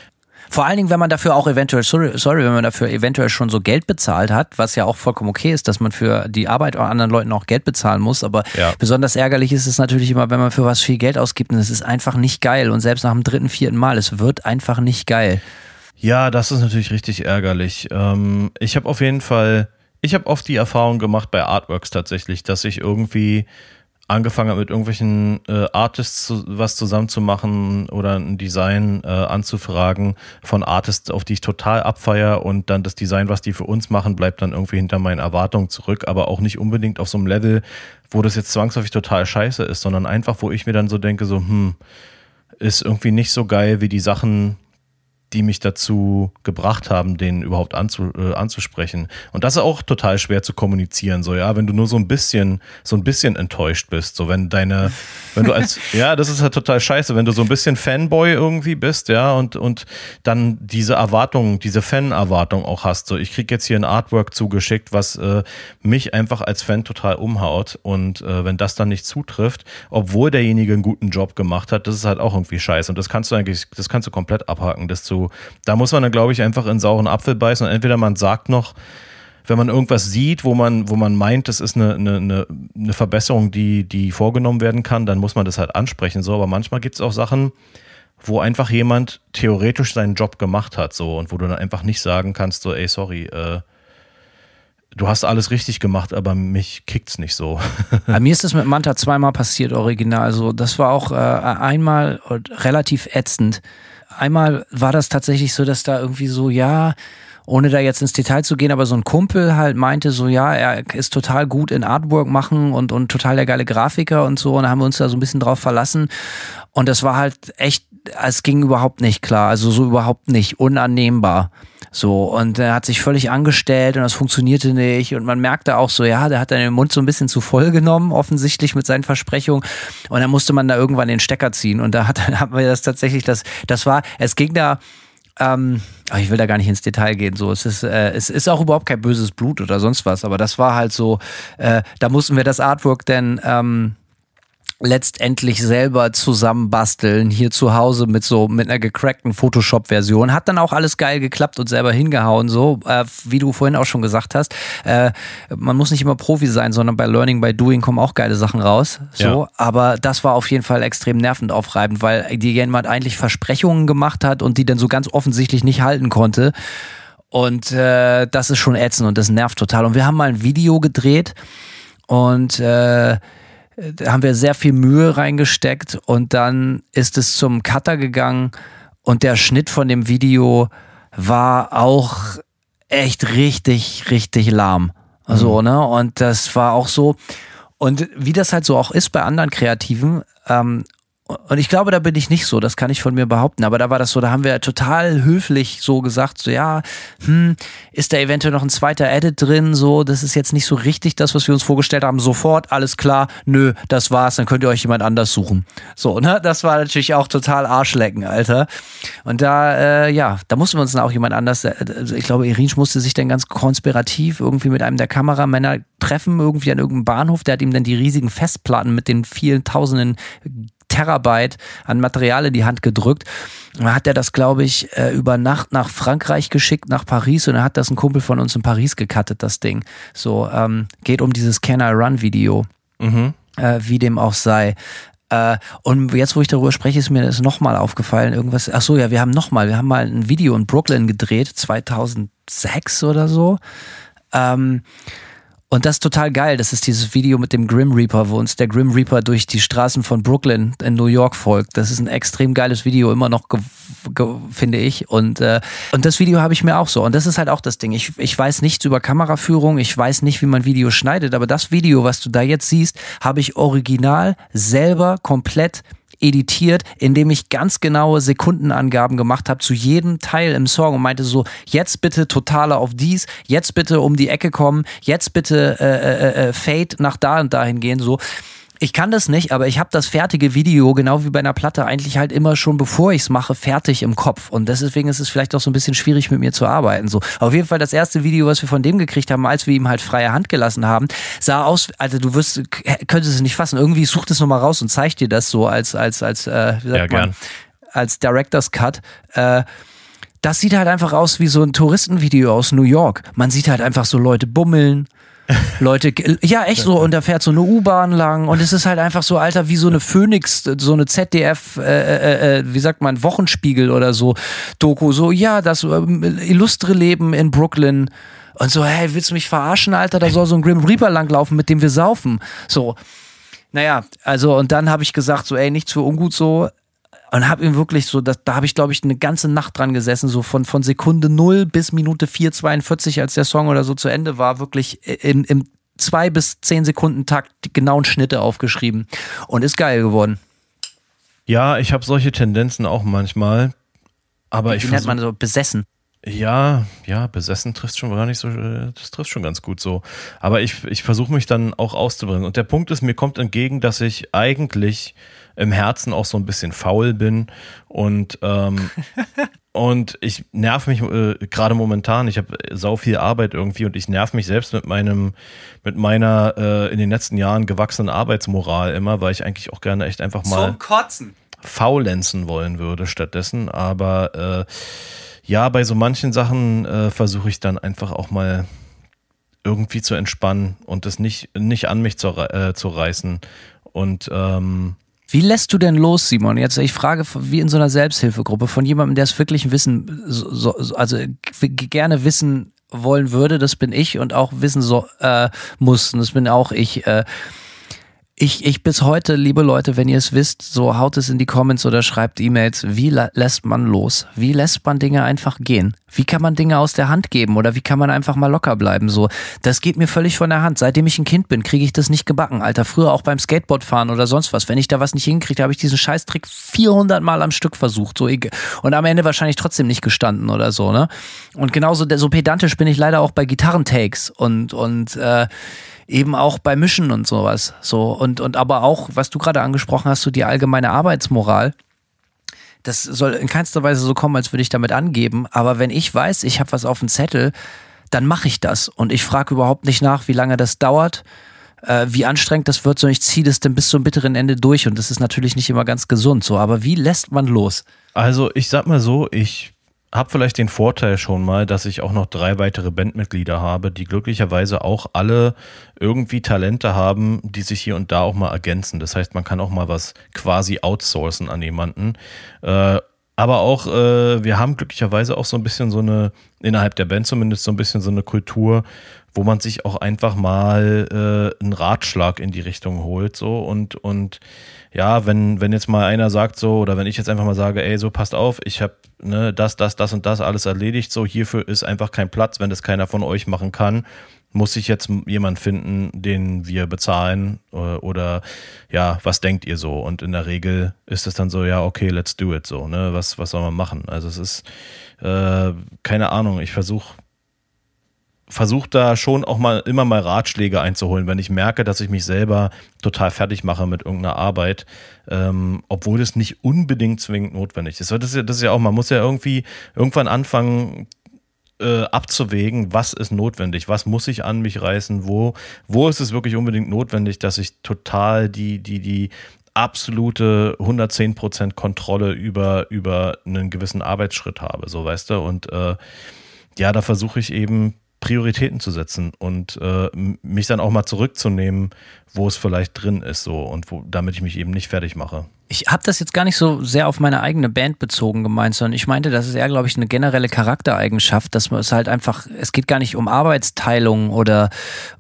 S4: Vor allen Dingen, wenn man dafür auch eventuell, sorry, sorry, wenn man dafür eventuell schon so Geld bezahlt hat, was ja auch vollkommen okay ist, dass man für die Arbeit an anderen Leuten auch Geld bezahlen muss. Aber
S3: Ja.
S4: besonders ärgerlich ist es natürlich immer, wenn man für was viel Geld ausgibt und es ist einfach nicht geil. Und selbst nach dem dritten, vierten Mal, es wird einfach nicht geil.
S3: Ja, das ist natürlich richtig ärgerlich. Ähm, ich habe auf jeden Fall, ich habe oft die Erfahrung gemacht bei Artworks tatsächlich, dass ich irgendwie angefangen habe mit irgendwelchen äh, Artists zu, was zusammenzumachen oder ein Design äh, anzufragen von Artists, auf die ich total abfeier und dann das Design, was die für uns machen, bleibt dann irgendwie hinter meinen Erwartungen zurück, aber auch nicht unbedingt auf so einem Level, wo das jetzt zwangsläufig total scheiße ist, sondern einfach, wo ich mir dann so denke, so, hm, ist irgendwie nicht so geil wie die Sachen, die mich dazu gebracht haben, den überhaupt anzu, äh, anzusprechen. Und das ist auch total schwer zu kommunizieren, so ja, wenn du nur so ein bisschen, so ein bisschen enttäuscht bist, so wenn deine, wenn du als, *laughs* ja, das ist halt total scheiße, wenn du so ein bisschen Fanboy irgendwie bist, ja, und, und dann diese Erwartung, diese Fan-Erwartung auch hast, so ich krieg jetzt hier ein Artwork zugeschickt, was äh, mich einfach als Fan total umhaut und äh, wenn das dann nicht zutrifft, obwohl derjenige einen guten Job gemacht hat, das ist halt auch irgendwie scheiße und das kannst du eigentlich, das kannst du komplett abhaken, das da muss man dann glaube ich einfach in sauren Apfel beißen und entweder man sagt noch, wenn man irgendwas sieht, wo man, wo man meint, das ist eine, eine, eine, Verbesserung, die, die vorgenommen werden kann, dann muss man das halt ansprechen. So, aber manchmal gibt es auch Sachen, wo einfach jemand theoretisch seinen Job gemacht hat, so, und wo du dann einfach nicht sagen kannst, so, ey, sorry, äh, du hast alles richtig gemacht, aber mich kickt's nicht so. *laughs*
S4: Bei mir ist das mit Manta zweimal passiert, original. Also das war auch äh, einmal relativ ätzend. Einmal war das tatsächlich so, dass da irgendwie so, ja, ohne da jetzt ins Detail zu gehen, aber so ein Kumpel halt meinte so, ja, er ist total gut in Artwork machen und, und total der geile Grafiker und so. Und da haben wir uns da so ein bisschen drauf verlassen. Und das war halt echt, es ging überhaupt nicht klar. Also so überhaupt nicht, unannehmbar. So, und er hat sich völlig angestellt und das funktionierte nicht. Und man merkte auch so, ja, der hat dann den Mund so ein bisschen zu voll genommen, offensichtlich mit seinen Versprechungen. Und dann musste man da irgendwann den Stecker ziehen. Und da hat, *laughs* haben wir das tatsächlich, das, das war, es ging da, ähm, ich will da gar nicht ins Detail gehen. So, es ist, äh, es ist auch überhaupt kein böses Blut oder sonst was, aber das war halt so, äh, da mussten wir das Artwork denn ähm, letztendlich selber zusammenbasteln, hier zu Hause mit so mit einer gecrackten Photoshop-Version. Hat dann auch alles geil geklappt und selber hingehauen, so äh, wie du vorhin auch schon gesagt hast. Äh, man muss nicht immer Profi sein, sondern bei Learning by Doing kommen auch geile Sachen raus. So,
S3: Ja.
S4: aber das war auf jeden Fall extrem nervend aufreibend, weil dir jemand eigentlich Versprechungen gemacht hat und die dann so ganz offensichtlich nicht halten konnte. Und äh, das ist schon ätzend und das nervt total. Und wir haben mal ein Video gedreht Und äh, da haben wir sehr viel Mühe reingesteckt und dann ist es zum Cutter gegangen und der Schnitt von dem Video war auch echt richtig, richtig lahm. Also, mhm. ne? Und das war auch so. Und wie das halt so auch ist bei anderen Kreativen, ähm, und ich glaube, da bin ich nicht so, das kann ich von mir behaupten. Aber da war das so, da haben wir total höflich so gesagt, so ja, hm, ist da eventuell noch ein zweiter Edit drin? So, das ist jetzt nicht so richtig das, was wir uns vorgestellt haben. Sofort, alles klar, nö, das war's, dann könnt ihr euch jemand anders suchen. So, ne? Das war natürlich auch total Arschlecken, Alter. Und da, äh, ja, da mussten wir uns dann auch jemand anders, äh, also ich glaube, Irinsch musste sich dann ganz konspirativ irgendwie mit einem der Kameramänner treffen, irgendwie an irgendeinem Bahnhof. Der hat ihm dann die riesigen Festplatten mit den vielen tausenden Terabyte an Material in die Hand gedrückt. Und dann hat er das, glaube ich, äh, über Nacht nach Frankreich geschickt, nach Paris. Und dann hat das ein Kumpel von uns in Paris gecuttet, das Ding. So, ähm, geht um dieses Can I Run Video. Mhm. Äh, wie dem auch sei. Äh, und jetzt, wo ich darüber spreche, ist mir das nochmal aufgefallen. Irgendwas. Ach so, ja, wir haben nochmal, wir haben mal ein Video in Brooklyn gedreht, 2006 oder so. Ähm, und das ist total geil. Das ist dieses Video mit dem Grim Reaper, wo uns der Grim Reaper durch die Straßen von Brooklyn in New York folgt. Das ist ein extrem geiles Video, immer noch, finde ich. Und, äh, und das Video habe ich mir auch so. Und das ist halt auch das Ding. Ich, ich weiß nichts über Kameraführung, ich weiß nicht, wie man Video schneidet, aber das Video, was du da jetzt siehst, habe ich original selber komplett editiert, indem ich ganz genaue Sekundenangaben gemacht habe zu jedem Teil im Song und meinte so, jetzt bitte totale auf dies, jetzt bitte um die Ecke kommen, jetzt bitte äh, äh, äh, Fade nach da und dahin gehen, so ich kann das nicht, aber ich habe das fertige Video, genau wie bei einer Platte, eigentlich halt immer schon, bevor ich es mache, fertig im Kopf. Und deswegen ist es vielleicht auch so ein bisschen schwierig, mit mir zu arbeiten. So. Auf jeden Fall das erste Video, was wir von dem gekriegt haben, als wir ihm halt freie Hand gelassen haben, sah aus, also du wirst, könntest es nicht fassen. Irgendwie sucht es nochmal raus und zeigt dir das so als, als, als, äh, wie sagt ja, man, gern. als Director's Cut. Äh, das sieht halt einfach aus wie so ein Touristenvideo aus New York. Man sieht halt einfach so Leute bummeln, Leute, ja, echt so, und da fährt so eine U-Bahn lang und es ist halt einfach so, Alter, wie so eine Phoenix, so eine ZDF, äh, äh, äh, wie sagt man, Wochenspiegel oder so, Doku, so, ja, das äh, illustre Leben in Brooklyn. Und so, hey, willst du mich verarschen, Alter? Da soll so ein Grim Reaper langlaufen, mit dem wir saufen. So. Naja, also, und dann habe ich gesagt, so, ey, nichts für ungut so und habe ihm wirklich so, das, da habe ich glaube ich eine ganze Nacht dran gesessen, so von, von Sekunde 0 bis Minute 4,42, als der Song oder so zu Ende war, wirklich im, im zwei bis zehn Sekunden Takt die genauen Schnitte aufgeschrieben und ist geil geworden.
S3: Ja, ich habe solche Tendenzen auch manchmal, aber Wie ich
S4: nennt man so besessen.
S3: Ja, ja, besessen trifft schon gar nicht so, das trifft schon ganz gut so. Aber ich, ich versuche mich dann auch auszubringen. Und der Punkt ist, mir kommt entgegen, dass ich eigentlich im Herzen auch so ein bisschen faul bin und ähm, *laughs* und ich nerv mich äh, gerade momentan. Ich habe sau viel Arbeit irgendwie und ich nerv mich selbst mit meinem mit meiner äh, in den letzten Jahren gewachsenen Arbeitsmoral immer, weil ich eigentlich auch gerne echt einfach mal
S4: Zum Kotzen
S3: faulenzen wollen würde stattdessen. Aber äh, ja, bei so manchen Sachen äh, versuche ich dann einfach auch mal irgendwie zu entspannen und es nicht, nicht an mich zu, äh, zu reißen. Und ähm,
S4: wie lässt du denn los, Simon? Jetzt, ich frage, wie in so einer Selbsthilfegruppe von jemandem, der es wirklich wissen, so, also gerne wissen wollen würde, das bin ich und auch wissen so, äh, muss, und das bin auch ich. Äh, ich, ich bis heute, liebe Leute, wenn ihr es wisst, so haut es in die Comments oder schreibt E-Mails. Wie lässt man los? Wie lässt man Dinge einfach gehen? Wie kann man Dinge aus der Hand geben oder wie kann man einfach mal locker bleiben? So, das geht mir völlig von der Hand. Seitdem ich ein Kind bin, kriege ich das nicht gebacken. Alter, früher auch beim Skateboardfahren oder sonst was. Wenn ich da was nicht hinkriege, habe ich diesen Scheißtrick 400 Mal am Stück versucht. So, und am Ende wahrscheinlich trotzdem nicht gestanden oder so, ne? Und genauso, so pedantisch bin ich leider auch bei Gitarrentakes und, und, äh, eben auch bei Mischen und sowas. So und, und aber auch, was du gerade angesprochen hast, so die allgemeine Arbeitsmoral. Das soll in keinster Weise so kommen, als würde ich damit angeben. Aber wenn ich weiß, ich habe was auf dem Zettel, dann mache ich das. Und ich frage überhaupt nicht nach, wie lange das dauert, äh, wie anstrengend das wird, sondern ich ziehe das dann bis zum bitteren Ende durch. Und das ist natürlich nicht immer ganz gesund so. Aber wie lässt man los?
S3: Also ich sag mal so, ich habe vielleicht den Vorteil schon mal, dass ich auch noch drei weitere Bandmitglieder habe, die glücklicherweise auch alle irgendwie Talente haben, die sich hier und da auch mal ergänzen. Das heißt, man kann auch mal was quasi outsourcen an jemanden. Äh, Aber auch, äh, wir haben glücklicherweise auch so ein bisschen so eine, innerhalb der Band zumindest so ein bisschen so eine Kultur, wo man sich auch einfach mal äh, einen Ratschlag in die Richtung holt, so und, und ja, wenn, wenn jetzt mal einer sagt so, oder wenn ich jetzt einfach mal sage, ey, so passt auf, ich habe ne, das, das, das und das alles erledigt, so hierfür ist einfach kein Platz, wenn das keiner von euch machen kann, muss ich jetzt jemand finden, den wir bezahlen oder, oder ja, was denkt ihr so? Und in der Regel ist es dann so, ja, okay, let's do it so, ne? Was, was soll man machen? Also es ist äh, keine Ahnung, ich versuche versuche da schon auch mal immer mal Ratschläge einzuholen, wenn ich merke, dass ich mich selber total fertig mache mit irgendeiner Arbeit, ähm, obwohl es nicht unbedingt zwingend notwendig ist. Das ist, ja, das ist ja auch, man muss ja irgendwie irgendwann anfangen äh, abzuwägen, was ist notwendig, was muss ich an mich reißen, wo, wo ist es wirklich unbedingt notwendig, dass ich total die, die, die absolute 110% Kontrolle über, über einen gewissen Arbeitsschritt habe, so weißt du, und äh, ja, da versuche ich eben Prioritäten zu setzen und äh, mich dann auch mal zurückzunehmen, wo es vielleicht drin ist, so und wo, damit ich mich eben nicht fertig mache.
S4: Ich habe das jetzt gar nicht so sehr auf meine eigene Band bezogen gemeint, sondern ich meinte, das ist eher, glaube ich, eine generelle Charaktereigenschaft, dass man es halt einfach, es geht gar nicht um Arbeitsteilung oder,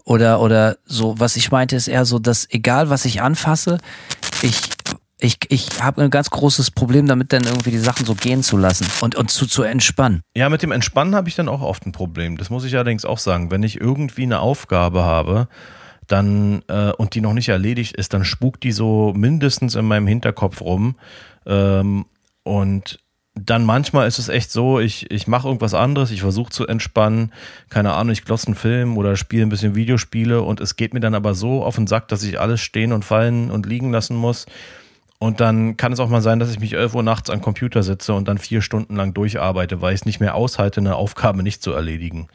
S4: oder, oder so. Was ich meinte, ist eher so, dass egal was ich anfasse, ich ich, ich habe ein ganz großes Problem damit, dann irgendwie die Sachen so gehen zu lassen und, und zu, zu entspannen.
S3: Ja, mit dem Entspannen habe ich dann auch oft ein Problem. Das muss ich allerdings auch sagen. Wenn ich irgendwie eine Aufgabe habe, dann äh, und die noch nicht erledigt ist, dann spukt die so mindestens in meinem Hinterkopf rum. Ähm, und dann manchmal ist es echt so, ich, ich mache irgendwas anderes, ich versuche zu entspannen, keine Ahnung, ich glosse einen Film oder spiele ein bisschen Videospiele und es geht mir dann aber so auf den Sack, dass ich alles stehen und fallen und liegen lassen muss und dann kann es auch mal sein, dass ich mich 11 Uhr nachts am Computer sitze und dann vier Stunden lang durcharbeite, weil ich es nicht mehr aushalte, eine Aufgabe nicht zu erledigen.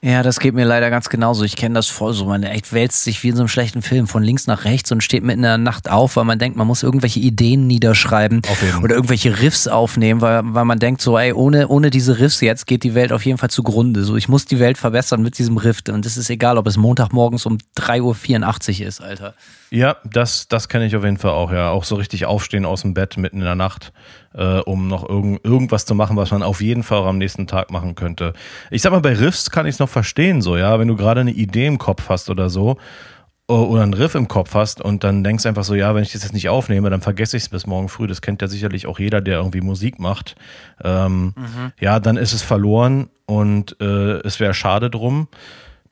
S4: Ja, das geht mir leider ganz genauso. Ich kenne das voll so. Man echt wälzt sich wie in so einem schlechten Film von links nach rechts und steht mitten in der Nacht auf, weil man denkt, man muss irgendwelche Ideen niederschreiben oder irgendwelche Riffs aufnehmen, weil, weil man denkt so, ey, ohne, ohne diese Riffs jetzt geht die Welt auf jeden Fall zugrunde. So, ich muss die Welt verbessern mit diesem Riff und es ist egal, ob es Montagmorgens um 3.84 Uhr ist, Alter.
S3: Ja, das, das kenne ich auf jeden Fall auch, ja. Auch so richtig aufstehen aus dem Bett mitten in der Nacht, äh, um noch irgend, irgendwas zu machen, was man auf jeden Fall auch am nächsten Tag machen könnte. Ich sag mal, bei Riffs kann ich es noch verstehen, so, ja, wenn du gerade eine Idee im Kopf hast oder so, oder einen Riff im Kopf hast und dann denkst einfach so, ja, wenn ich das jetzt nicht aufnehme, dann vergesse ich es bis morgen früh. Das kennt ja sicherlich auch jeder, der irgendwie Musik macht. Ähm, mhm. Ja, dann ist es verloren und äh, es wäre schade drum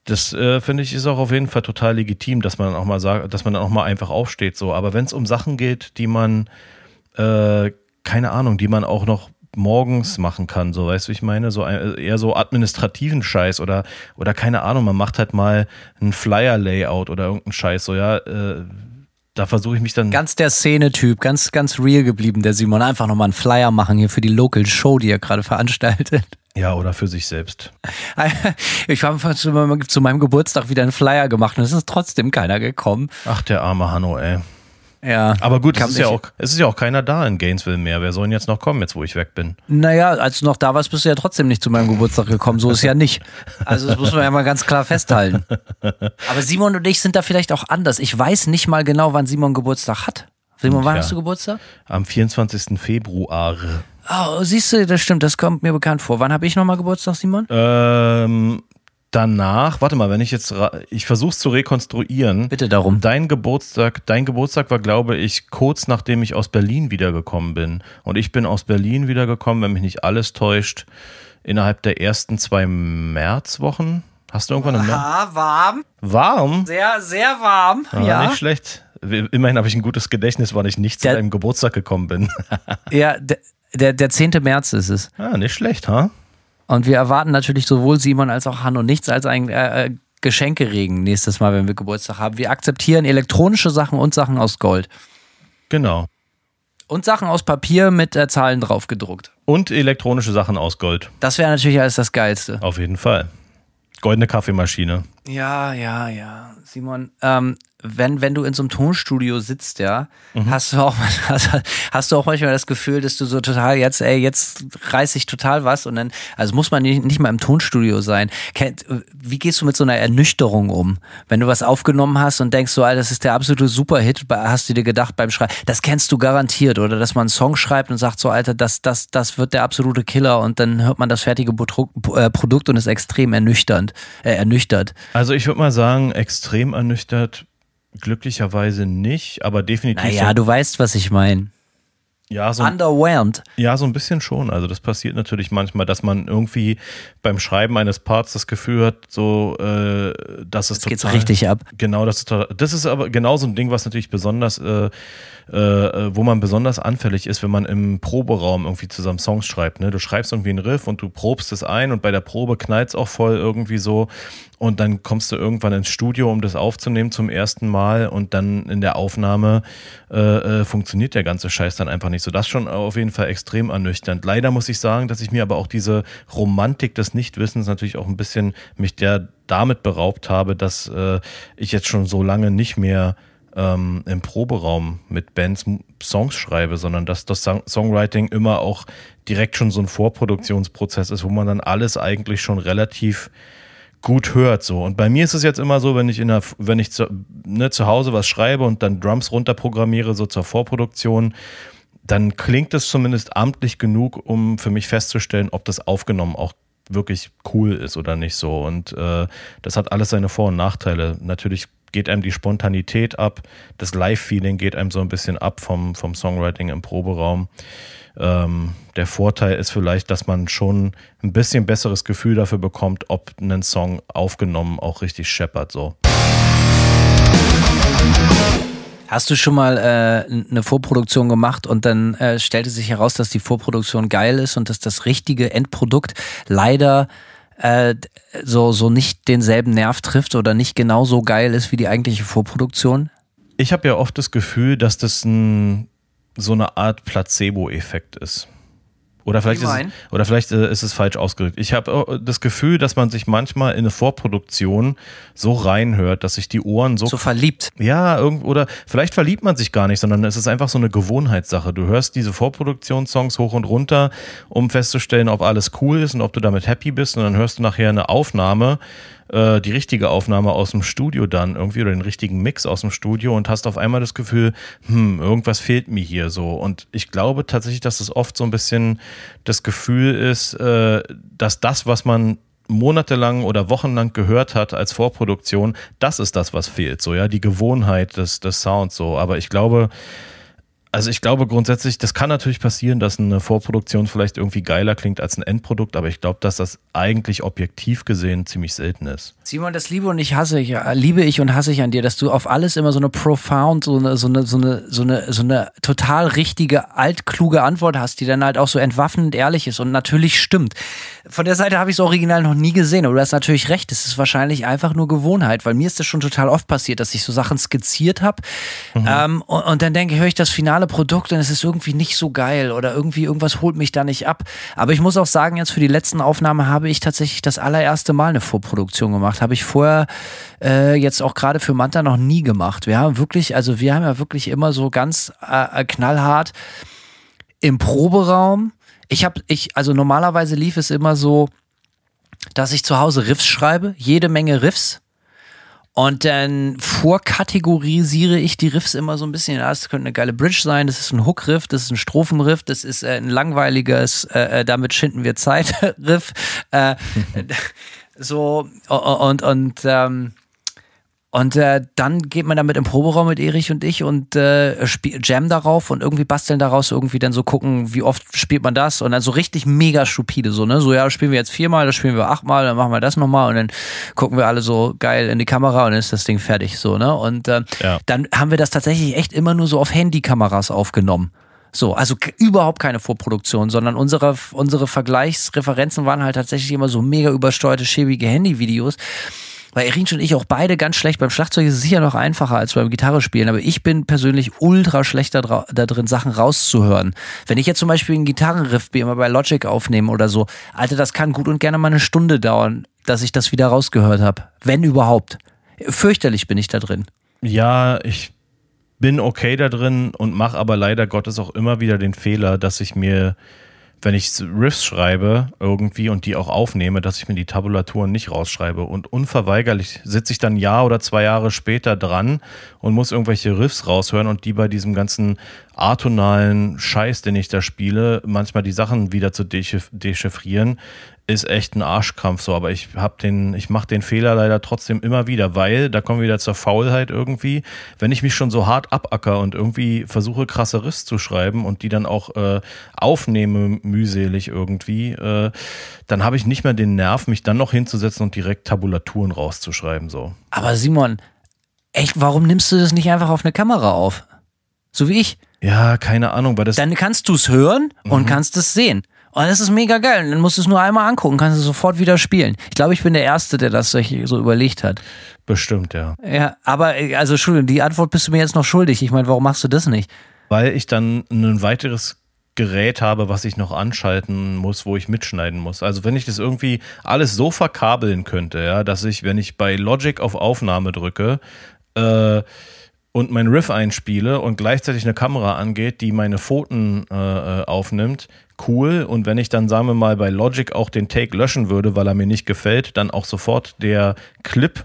S3: das äh, finde ich ist auch auf jeden Fall total legitim, dass man auch mal sagt, dass man dann auch mal einfach aufsteht so. Aber wenn es um Sachen geht, die man äh, keine Ahnung, die man auch noch morgens machen kann, so weißt du, ich meine, so äh, eher so administrativen Scheiß oder oder keine Ahnung, man macht halt mal ein Flyer Layout oder irgendeinen Scheiß, so ja. Äh, da versuche ich mich dann.
S4: Ganz der Szene-Typ, ganz, ganz real geblieben, der Simon. Einfach nochmal einen Flyer machen hier für die Local Show, die er gerade veranstaltet.
S3: Ja, oder für sich selbst. *laughs*
S4: Ich habe zu, meinem Geburtstag wieder einen Flyer gemacht und es ist trotzdem keiner gekommen.
S3: Ach, der arme Hanno, ey. Ja. Aber gut, es ist, ja auch, es ist ja auch keiner da in Gainesville mehr. Wer soll denn jetzt noch kommen, jetzt wo ich weg bin?
S4: Naja, als du noch da warst, bist du ja trotzdem nicht zu meinem Geburtstag gekommen. So ist ja nicht. Also das muss man ja mal ganz klar festhalten. *laughs* Aber Simon und ich sind da vielleicht auch anders. Ich weiß nicht mal genau, wann Simon Geburtstag hat. Simon, wann ja. hast du Geburtstag?
S3: Am 24. Februar.
S4: Oh, siehst du, das stimmt, das kommt mir bekannt vor. Wann habe ich nochmal Geburtstag, Simon?
S3: Ähm, danach, warte mal, wenn ich jetzt, ich versuche es zu rekonstruieren.
S4: Bitte darum.
S3: Dein Geburtstag, dein Geburtstag war, glaube ich, kurz nachdem ich aus Berlin wiedergekommen bin. Und ich bin aus Berlin wiedergekommen, wenn mich nicht alles täuscht, innerhalb der ersten zwei Märzwochen. Hast du irgendwann eine
S4: Aha, warm.
S3: Warm?
S4: Sehr, sehr warm. Ah, ja.
S3: Nicht schlecht. Immerhin habe ich ein gutes Gedächtnis, weil ich nicht zu deinem Geburtstag gekommen bin. *laughs*
S4: ja, der, der 10. März ist es.
S3: Ah, nicht schlecht, ha?
S4: Und wir erwarten natürlich sowohl Simon als auch Hanno nichts als ein äh, äh, Geschenkeregen nächstes Mal, wenn wir Geburtstag haben. Wir akzeptieren elektronische Sachen und Sachen aus Gold.
S3: Genau.
S4: Und Sachen aus Papier mit äh, Zahlen drauf gedruckt.
S3: Und elektronische Sachen aus Gold.
S4: Das wäre natürlich alles das Geilste.
S3: Auf jeden Fall. Goldene Kaffeemaschine.
S4: Ja, ja, ja. Simon, ähm, wenn, wenn du in so einem Tonstudio sitzt, ja,
S3: Mhm.
S4: hast du auch hast, *laughs* hast du auch manchmal das Gefühl, dass du so total jetzt, ey, jetzt reiß ich total was und dann, also muss man nicht, nicht mal im Tonstudio sein. Wie gehst du mit so einer Ernüchterung um? Wenn du was aufgenommen hast und denkst so, Alter, das ist der absolute Superhit, hast du dir gedacht beim Schreiben, das kennst du garantiert oder dass man einen Song schreibt und sagt so, Alter, das, das, das wird der absolute Killer und dann hört man das fertige Produkt, äh, Produkt und ist extrem ernüchternd, äh, ernüchtert.
S3: Also ich würde mal sagen, extrem ernüchtert. Glücklicherweise nicht, aber definitiv.
S4: Naja,
S3: so,
S4: du weißt, was ich meine.
S3: ja, so,
S4: Underwhelmed.
S3: ja, so ein bisschen schon. Also das passiert natürlich manchmal, dass man irgendwie beim Schreiben eines Parts das Gefühl hat, so, äh, dass es
S4: geht's
S3: total,
S4: richtig ab.
S3: Genau, das ist, das ist aber genau so ein Ding, was natürlich besonders, äh, äh, wo man besonders anfällig ist, wenn man im Proberaum irgendwie zusammen Songs schreibt. Ne? Du schreibst irgendwie einen Riff und du probst es ein und bei der Probe knallt es auch voll irgendwie so und dann kommst du irgendwann ins Studio, um das aufzunehmen zum ersten Mal und dann in der Aufnahme äh, äh, funktioniert der ganze Scheiß dann einfach nicht so. Das schon auf jeden Fall extrem ernüchternd. Leider muss ich sagen, dass ich mir aber auch diese Romantik des Nichtwissens natürlich auch ein bisschen mich der damit beraubt habe, dass äh, ich jetzt schon so lange nicht mehr ähm, im Proberaum mit Bands Songs schreibe, sondern dass das Song Songwriting immer auch direkt schon so ein Vorproduktionsprozess ist, wo man dann alles eigentlich schon relativ gut hört so. Und bei mir ist es jetzt immer so, wenn ich in der, wenn ich zu, ne, zu Hause was schreibe und dann Drums runterprogrammiere, so zur Vorproduktion, dann klingt es zumindest amtlich genug, um für mich festzustellen, ob das aufgenommen auch wirklich cool ist oder nicht so. Und äh, das hat alles seine Vor- und Nachteile. Natürlich geht einem die Spontanität ab, das Live-Feeling geht einem so ein bisschen ab vom, vom Songwriting im Proberaum. Ähm, der Vorteil ist vielleicht, dass man schon ein bisschen besseres Gefühl dafür bekommt, ob ein Song aufgenommen auch richtig scheppert. So.
S4: Hast du schon mal äh, eine Vorproduktion gemacht und dann äh, stellte sich heraus, dass die Vorproduktion geil ist und dass das richtige Endprodukt leider äh, so, so nicht denselben Nerv trifft oder nicht genauso geil ist wie die eigentliche Vorproduktion?
S3: Ich habe ja oft das Gefühl, dass das ein, so eine Art Placebo-Effekt ist. Oder vielleicht, ist oder vielleicht äh, ist es falsch ausgedrückt. Ich habe das Gefühl, dass man sich manchmal in eine Vorproduktion so reinhört, dass sich die Ohren so
S4: So verliebt.
S3: Ja, irgend, oder vielleicht verliebt man sich gar nicht, sondern es ist einfach so eine Gewohnheitssache. Du hörst diese Vorproduktionssongs hoch und runter, um festzustellen, ob alles cool ist und ob du damit happy bist. Und dann hörst du nachher eine Aufnahme, äh, die richtige Aufnahme aus dem Studio dann irgendwie oder den richtigen Mix aus dem Studio und hast auf einmal das Gefühl, hm, irgendwas fehlt mir hier so. Und ich glaube tatsächlich, dass es oft so ein bisschen das Gefühl ist, äh, dass das, was man monatelang oder wochenlang gehört hat als Vorproduktion, das ist das, was fehlt. So, ja, die Gewohnheit des, des Sounds so. Aber ich glaube, also ich glaube grundsätzlich, das kann natürlich passieren, dass eine Vorproduktion vielleicht irgendwie geiler klingt als ein Endprodukt, aber ich glaube, dass das eigentlich objektiv gesehen ziemlich selten ist.
S4: Simon, das liebe und ich hasse ich, äh, liebe ich und hasse ich an dir, dass du auf alles immer so eine profound, so eine, so eine, so eine, so eine, so eine total richtige, altkluge Antwort hast, die dann halt auch so entwaffnend ehrlich ist und natürlich stimmt. Von der Seite habe ich es original noch nie gesehen, aber du hast natürlich recht, es ist wahrscheinlich einfach nur Gewohnheit, weil mir ist das schon total oft passiert, dass ich so Sachen skizziert habe ähm, und, und dann denke, höre ich das finale Produkt und es ist irgendwie nicht so geil oder irgendwie irgendwas holt mich da nicht ab. Aber ich muss auch sagen, jetzt für die letzten Aufnahme habe ich tatsächlich das allererste Mal eine Vorproduktion gemacht. Habe ich vorher äh, jetzt auch gerade für Manta noch nie gemacht. Wir haben wirklich, also wir haben ja wirklich immer so ganz äh, knallhart im Proberaum. Ich habe, ich, also normalerweise lief es immer so, dass ich zu Hause Riffs schreibe, jede Menge Riffs. Und dann vorkategorisiere ich die Riffs immer so ein bisschen. Das könnte eine geile Bridge sein, das ist ein Hook-Riff, das ist ein Strophenriff, das ist äh, ein langweiliges, äh, äh, damit schinden wir Zeit-Riff. Äh, *laughs* so, und, und, ähm, und äh, dann geht man damit im Proberaum mit Erich und ich und äh, spiel- jam darauf und irgendwie basteln daraus, irgendwie dann so gucken, wie oft spielt man das und dann so richtig mega stupide, so, ne? So, ja, das spielen wir jetzt viermal, das spielen wir achtmal, dann machen wir das nochmal und dann gucken wir alle so geil in die Kamera und dann ist das Ding fertig, so, ne? Und äh,
S3: Ja.
S4: dann haben wir das tatsächlich echt immer nur so auf Handykameras aufgenommen. So, also überhaupt keine Vorproduktion, sondern unsere, unsere Vergleichsreferenzen waren halt tatsächlich immer so mega übersteuerte, schäbige Handyvideos. Weil Erinsch und ich auch beide ganz schlecht beim Schlagzeug ist es sicher noch einfacher als beim Gitarre spielen, aber ich bin persönlich ultra schlecht da, da drin, Sachen rauszuhören. Wenn ich jetzt zum Beispiel einen Gitarrenriff wie immer bei Logic aufnehme oder so, Alter, das kann gut und gerne mal eine Stunde dauern, dass ich das wieder rausgehört habe. Wenn überhaupt. Fürchterlich bin ich da drin.
S3: Ja, ich bin okay da drin und mache aber leider Gottes auch immer wieder den Fehler, dass ich mir wenn ich Riffs schreibe irgendwie und die auch aufnehme, dass ich mir die Tabulaturen nicht rausschreibe. Und unverweigerlich sitze ich dann ein Jahr oder zwei Jahre später dran und muss irgendwelche Riffs raushören und die bei diesem ganzen atonalen Scheiß, den ich da spiele, manchmal die Sachen wieder zu dechiffrieren, ist echt ein Arschkrampf so, aber ich habe den, ich mache den Fehler leider trotzdem immer wieder, weil da kommen wir wieder zur Faulheit irgendwie. Wenn ich mich schon so hart abacker und irgendwie versuche krasse Riss zu schreiben und die dann auch äh, aufnehme mühselig irgendwie, äh, dann habe ich nicht mehr den Nerv, mich dann noch hinzusetzen und direkt Tabulaturen rauszuschreiben so.
S4: Aber Simon, echt, warum nimmst du das nicht einfach auf eine Kamera auf? So wie ich.
S3: Ja, keine Ahnung, weil das.
S4: Dann kannst du es hören und mhm. kannst es sehen. Und das ist mega geil. dann musst du es nur einmal angucken, kannst du sofort wieder spielen. Ich glaube, ich bin der Erste, der das so überlegt hat.
S3: Bestimmt, ja.
S4: Ja, aber also Entschuldigung, die Antwort bist du mir jetzt noch schuldig. Ich meine, warum machst du das nicht?
S3: Weil ich dann ein weiteres Gerät habe, was ich noch anschalten muss, wo ich mitschneiden muss. Also wenn ich das irgendwie alles so verkabeln könnte, ja, dass ich, wenn ich bei Logic auf Aufnahme drücke, äh, und mein Riff einspiele und gleichzeitig eine Kamera angeht, die meine Pfoten äh, äh, aufnimmt, cool. Und wenn ich dann, sagen wir mal, bei Logic auch den Take löschen würde, weil er mir nicht gefällt, dann auch sofort der Clip,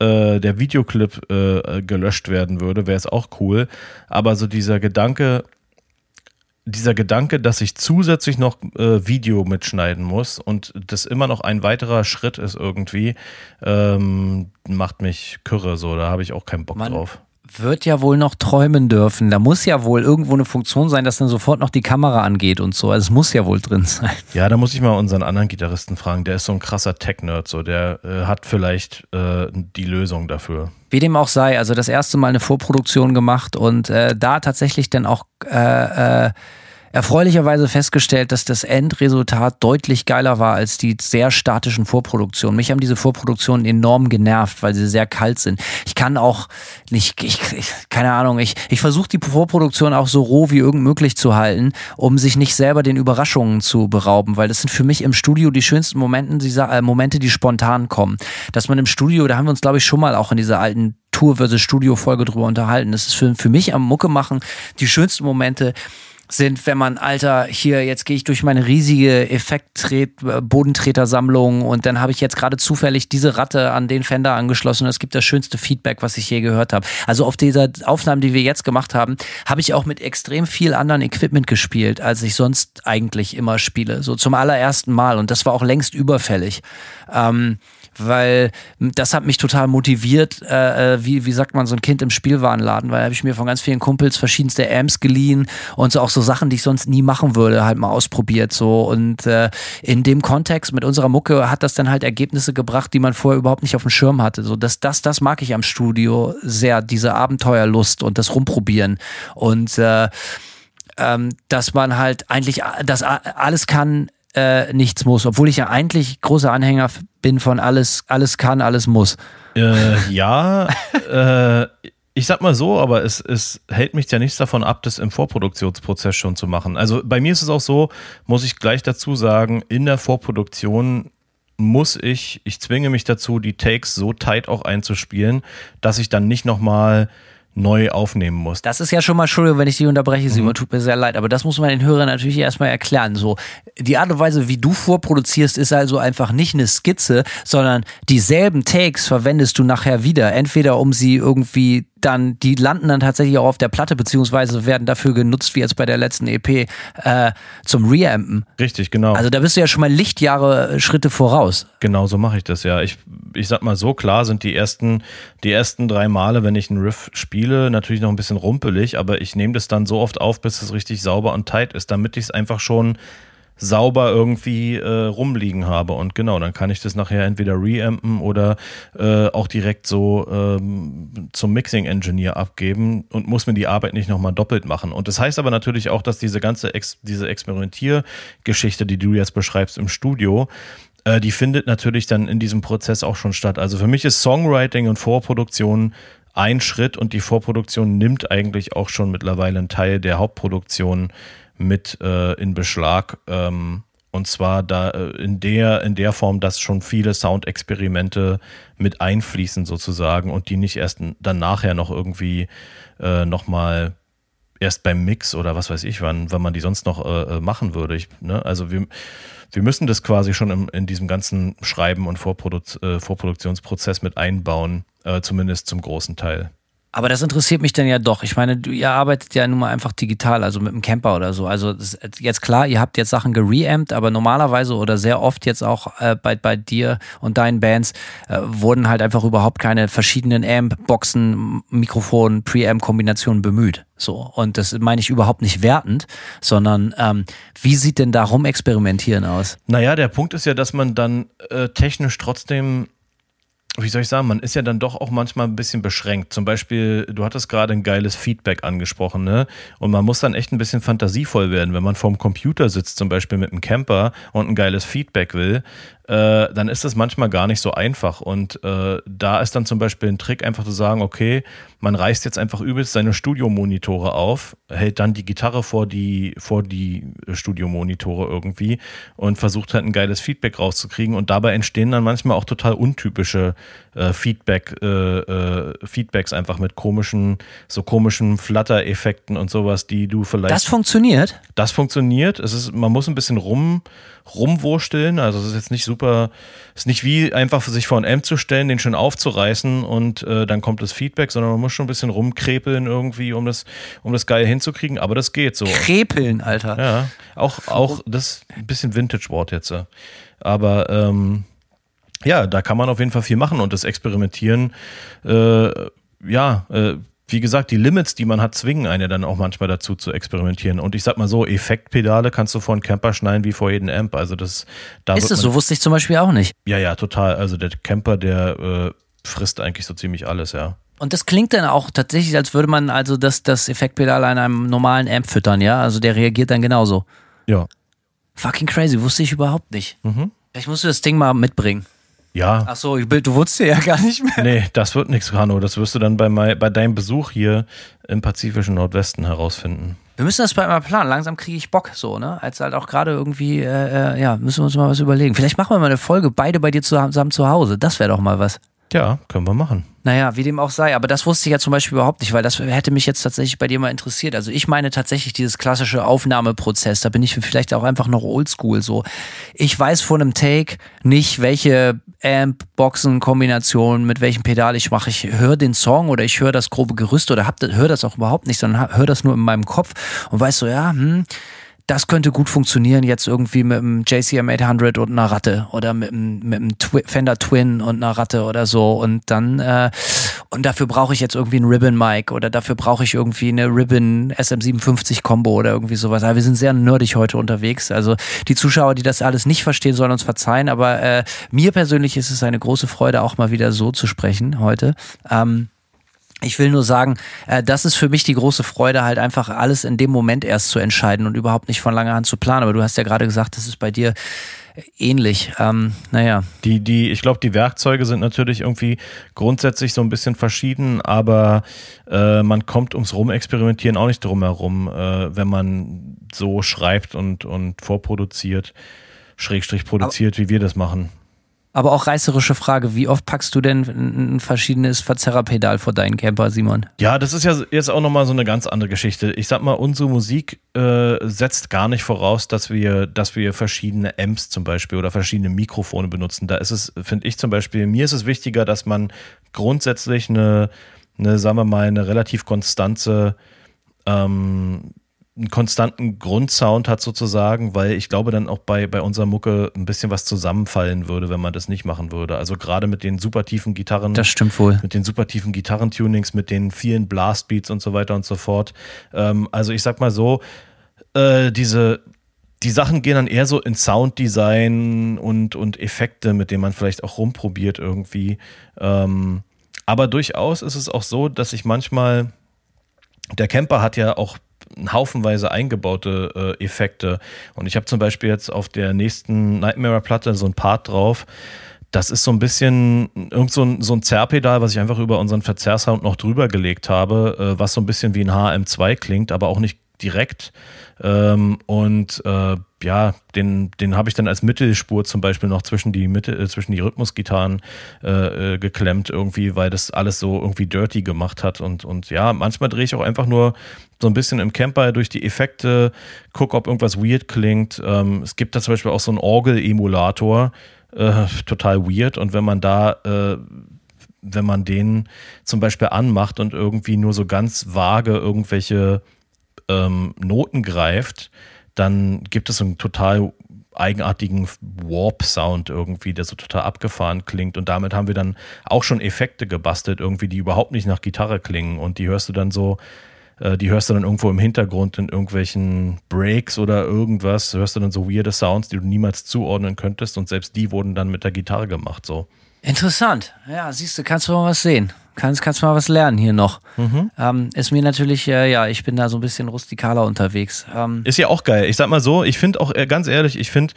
S3: äh, der Videoclip äh, gelöscht werden würde, wäre es auch cool. Aber so dieser Gedanke, dieser Gedanke, dass ich zusätzlich noch äh, Video mitschneiden muss und das immer noch ein weiterer Schritt ist irgendwie, ähm, macht mich kürre so. Da habe ich auch keinen Bock
S4: Mann,
S3: drauf
S4: wird ja wohl noch träumen dürfen. Da muss ja wohl irgendwo eine Funktion sein, dass dann sofort noch die Kamera angeht und so. Also es muss ja wohl drin sein.
S3: Ja, da muss ich mal unseren anderen Gitarristen fragen. Der ist so ein krasser Tech-Nerd, so der äh, hat vielleicht äh, die Lösung dafür.
S4: Wie dem auch sei, also das erste Mal eine Vorproduktion gemacht und äh, da tatsächlich dann auch äh, äh, erfreulicherweise festgestellt, dass das Endresultat deutlich geiler war als die sehr statischen Vorproduktionen. Mich haben diese Vorproduktionen enorm genervt, weil sie sehr kalt sind. Ich kann auch nicht, ich, ich, keine Ahnung, ich, ich versuche die Vorproduktion auch so roh wie irgend möglich zu halten, um sich nicht selber den Überraschungen zu berauben, weil das sind für mich im Studio die schönsten Momente, die, äh, Momente, die spontan kommen. Dass man im Studio, da haben wir uns glaube ich schon mal auch in dieser alten Tour versus Studio Folge drüber unterhalten. Das ist für, für mich am Mucke machen die schönsten Momente, sind, wenn man, Alter, hier, jetzt gehe ich durch meine riesige Effekt-Bodentreter-Sammlung und dann habe ich jetzt gerade zufällig diese Ratte an den Fender angeschlossen und es gibt das schönste Feedback, was ich je gehört habe. Also auf dieser Aufnahme, die wir jetzt gemacht haben, habe ich auch mit extrem viel anderen Equipment gespielt, als ich sonst eigentlich immer spiele. So zum allerersten Mal und das war auch längst überfällig. Ähm, weil das hat mich total motiviert, äh, äh, wie, wie sagt man, so ein Kind im Spielwarenladen, weil da habe ich mir von ganz vielen Kumpels verschiedenste Amps geliehen und so auch so Sachen, die ich sonst nie machen würde, halt mal ausprobiert so. Und äh, in dem Kontext mit unserer Mucke hat das dann halt Ergebnisse gebracht, die man vorher überhaupt nicht auf dem Schirm hatte. So das, das, das mag ich am Studio sehr, diese Abenteuerlust und das Rumprobieren. Und äh, ähm, dass man halt eigentlich das alles kann, äh, nichts muss, obwohl ich ja eigentlich großer Anhänger bin von alles, alles kann, alles muss.
S3: Äh, ja, *laughs* äh, ich sag mal so, aber es, es hält mich ja nichts davon ab, das im Vorproduktionsprozess schon zu machen. Also bei mir ist es auch so, muss ich gleich dazu sagen, in der Vorproduktion muss ich, ich zwinge mich dazu, die Takes so tight auch einzuspielen, dass ich dann nicht nochmal neu aufnehmen muss.
S4: Das ist ja schon mal Entschuldigung, wenn ich Sie unterbreche, Simon, mhm. tut mir sehr leid, aber das muss man den Hörern natürlich erstmal erklären. So, die Art und Weise, wie du vorproduzierst, ist also einfach nicht eine Skizze, sondern dieselben Takes verwendest du nachher wieder, entweder um sie irgendwie dann, die landen dann tatsächlich auch auf der Platte, beziehungsweise werden dafür genutzt, wie jetzt bei der letzten EP, äh, zum Reampen.
S3: Richtig, genau.
S4: Also da bist du ja schon mal Lichtjahre äh, Schritte voraus.
S3: Genau, so mache ich das ja. Ich, ich sag mal so, klar sind die ersten, die ersten drei Male, wenn ich einen Riff spiele, natürlich noch ein bisschen rumpelig, aber ich nehme das dann so oft auf, bis es richtig sauber und tight ist, damit ich es einfach schon sauber irgendwie äh, rumliegen habe. Und genau, dann kann ich das nachher entweder reampen oder äh, auch direkt so ähm, zum Mixing Engineer abgeben und muss mir die Arbeit nicht nochmal doppelt machen. Und das heißt aber natürlich auch, dass diese ganze Ex diese Experimentiergeschichte, die du jetzt beschreibst im Studio, äh, die findet natürlich dann in diesem Prozess auch schon statt. Also für mich ist Songwriting und Vorproduktion ein Schritt und die Vorproduktion nimmt eigentlich auch schon mittlerweile einen Teil der Hauptproduktion mit äh, in Beschlag. Ähm, Und zwar da äh, in der, in der Form, dass schon viele Soundexperimente mit einfließen sozusagen und die nicht erst dann nachher noch irgendwie äh, nochmal erst beim Mix oder was weiß ich, wann, wann man die sonst noch äh, äh, machen würde. Ich, ne? Also wir, wir müssen das quasi schon im, in diesem ganzen Schreiben und Vorprodu äh, Vorproduktionsprozess mit einbauen, äh, zumindest zum großen Teil.
S4: Aber das interessiert mich dann ja doch. Ich meine, du, ihr arbeitet ja nun mal einfach digital, also mit einem Camper oder so. Also jetzt klar, ihr habt jetzt Sachen gereamt, aber normalerweise oder sehr oft jetzt auch äh, bei, bei dir und deinen Bands äh, wurden halt einfach überhaupt keine verschiedenen Amp, Boxen, Mikrofon, Preamp-Kombinationen bemüht. So. Und das meine ich überhaupt nicht wertend, sondern ähm, wie sieht denn da rumexperimentieren aus?
S3: Naja, der Punkt ist ja, dass man dann äh, technisch trotzdem wie soll ich sagen, man ist ja dann doch auch manchmal ein bisschen beschränkt. Zum Beispiel, du hattest gerade ein geiles Feedback angesprochen, ne? Und man muss dann echt ein bisschen fantasievoll werden, wenn man vorm Computer sitzt, zum Beispiel mit einem Camper und ein geiles Feedback will, äh, dann ist das manchmal gar nicht so einfach. Und äh, da ist dann zum Beispiel ein Trick, einfach zu sagen, okay, man reißt jetzt einfach übelst seine Studiomonitore auf, hält dann die Gitarre vor die, vor die Studiomonitore irgendwie und versucht halt ein geiles Feedback rauszukriegen. Und dabei entstehen dann manchmal auch total untypische äh, Feedback, äh, äh, Feedbacks einfach mit komischen, so komischen Flutter-Effekten und sowas, die du vielleicht.
S4: Das funktioniert?
S3: Das funktioniert. Es ist, man muss ein bisschen rum, rumwursteln. Also es ist jetzt nicht super, es ist nicht wie einfach sich vor ein Amp zu stellen, den schön aufzureißen und äh, dann kommt das Feedback, sondern man muss schon ein bisschen rumkrepeln irgendwie, um das, um das geil hinzukriegen. Aber das geht so.
S4: Krepeln, Alter.
S3: Ja, auch, auch das ein bisschen Vintage-Wort jetzt. Aber ähm, ja, da kann man auf jeden Fall viel machen und das Experimentieren, äh, ja, äh, wie gesagt, die Limits, die man hat, zwingen einen dann auch manchmal dazu zu experimentieren. Und ich sag mal so, Effektpedale kannst du vor einen Camper schneiden wie vor jeden Amp. Also das,
S4: da ist es so, wusste ich zum Beispiel auch nicht.
S3: Ja, ja, total. Also der Camper, der äh, frisst eigentlich so ziemlich alles, ja.
S4: Und das klingt dann auch tatsächlich, als würde man also das, das Effektpedal an einem normalen Amp füttern, ja? Also der reagiert dann genauso.
S3: Ja.
S4: Fucking crazy, wusste ich überhaupt nicht. Mhm. Vielleicht musst du das Ding mal mitbringen.
S3: Ja.
S4: Ach so, du wusstest ja gar nicht mehr.
S3: Nee, das wird nichts, Hanno. Das wirst du dann bei, mein, bei deinem Besuch hier im pazifischen Nordwesten herausfinden.
S4: Wir müssen das bald mal planen. Langsam kriege ich Bock so, ne? Als halt auch gerade irgendwie, äh, äh, ja, müssen wir uns mal was überlegen. Vielleicht machen wir mal eine Folge beide bei dir zusammen zu Hause. Das wäre doch mal was.
S3: Ja, können wir machen.
S4: Naja, wie dem auch sei. Aber das wusste ich ja zum Beispiel überhaupt nicht, weil das hätte mich jetzt tatsächlich bei dir mal interessiert. Also ich meine tatsächlich dieses klassische Aufnahmeprozess. Da bin ich vielleicht auch einfach noch oldschool so. Ich weiß von einem Take nicht, welche Amp-Boxen-Kombination mit welchem Pedal ich mache. Ich höre den Song oder ich höre das grobe Gerüst oder höre das auch überhaupt nicht, sondern höre das nur in meinem Kopf und weiß so, ja, hm, das könnte gut funktionieren jetzt irgendwie mit einem JCM 800 und einer Ratte oder mit einem, mit einem Twi Fender Twin und einer Ratte oder so und dann äh, und dafür brauche ich jetzt irgendwie einen Ribbon Mic oder dafür brauche ich irgendwie eine Ribbon SM57 Combo oder irgendwie sowas. Aber wir sind sehr nerdig heute unterwegs. Also die Zuschauer, die das alles nicht verstehen, sollen uns verzeihen. Aber äh, mir persönlich ist es eine große Freude, auch mal wieder so zu sprechen heute. Ähm, ich will nur sagen, äh, das ist für mich die große Freude, halt einfach alles in dem Moment erst zu entscheiden und überhaupt nicht von langer Hand zu planen. Aber du hast ja gerade gesagt, das ist bei dir ähnlich. Ähm, naja.
S3: Die, die, ich glaube, die Werkzeuge sind natürlich irgendwie grundsätzlich so ein bisschen verschieden, aber äh, man kommt ums Rumexperimentieren auch nicht drum herum, äh, wenn man so schreibt und, und vorproduziert, Schrägstrich produziert, aber, wie wir das machen.
S4: Aber auch reißerische Frage, wie oft packst du denn ein verschiedenes Verzerrerpedal vor deinen Camper, Simon?
S3: Ja, das ist ja jetzt auch nochmal so eine ganz andere Geschichte. Ich sag mal, unsere Musik äh, setzt gar nicht voraus, dass wir, dass wir verschiedene Amps zum Beispiel oder verschiedene Mikrofone benutzen. Da ist es, finde ich zum Beispiel, mir ist es wichtiger, dass man grundsätzlich eine, eine sagen wir mal, eine relativ konstante ähm, einen konstanten Grundsound hat sozusagen, weil ich glaube dann auch bei, bei unserer Mucke ein bisschen was zusammenfallen würde, wenn man das nicht machen würde. Also gerade mit den super tiefen Gitarren.
S4: Das stimmt wohl.
S3: Mit den super tiefen Gitarrentunings, mit den vielen Blastbeats und so weiter und so fort. Ähm, also ich sag mal so, äh, diese, die Sachen gehen dann eher so in Sounddesign und, und Effekte, mit denen man vielleicht auch rumprobiert irgendwie. Ähm, aber durchaus ist es auch so, dass ich manchmal, der Camper hat ja auch haufenweise eingebaute äh, Effekte. Und ich habe zum Beispiel jetzt auf der nächsten Nightmare-Platte so ein Part drauf. Das ist so ein bisschen irgend so ein, so ein Zerrpedal, was ich einfach über unseren Verzerrsound noch drüber gelegt habe, äh, was so ein bisschen wie ein HM2 klingt, aber auch nicht direkt. Ähm, und äh, ja, den, den habe ich dann als Mittelspur zum Beispiel noch zwischen die Mitte, äh, zwischen die Rhythmusgitarren äh, äh, geklemmt, irgendwie, weil das alles so irgendwie dirty gemacht hat. Und, und ja, manchmal drehe ich auch einfach nur so ein bisschen im Camper durch die Effekte, gucke, ob irgendwas weird klingt. Ähm, es gibt da zum Beispiel auch so einen Orgel-Emulator, äh, total weird. Und wenn man da äh, wenn man den zum Beispiel anmacht und irgendwie nur so ganz vage irgendwelche ähm, Noten greift, dann gibt es einen total eigenartigen Warp-Sound irgendwie, der so total abgefahren klingt. Und damit haben wir dann auch schon Effekte gebastelt, irgendwie, die überhaupt nicht nach Gitarre klingen. Und die hörst du dann so, äh, die hörst du dann irgendwo im Hintergrund in irgendwelchen Breaks oder irgendwas, hörst du dann so weirde Sounds, die du niemals zuordnen könntest. Und selbst die wurden dann mit der Gitarre gemacht, so.
S4: Interessant. Ja, siehst du, kannst du mal was sehen. Kannst, kannst mal was lernen hier noch. Mhm. Ähm, ist mir natürlich, äh, ja, ich bin da so ein bisschen rustikaler unterwegs. Ähm,
S3: ist ja auch geil. Ich sag mal so, ich finde auch, äh, ganz ehrlich, ich finde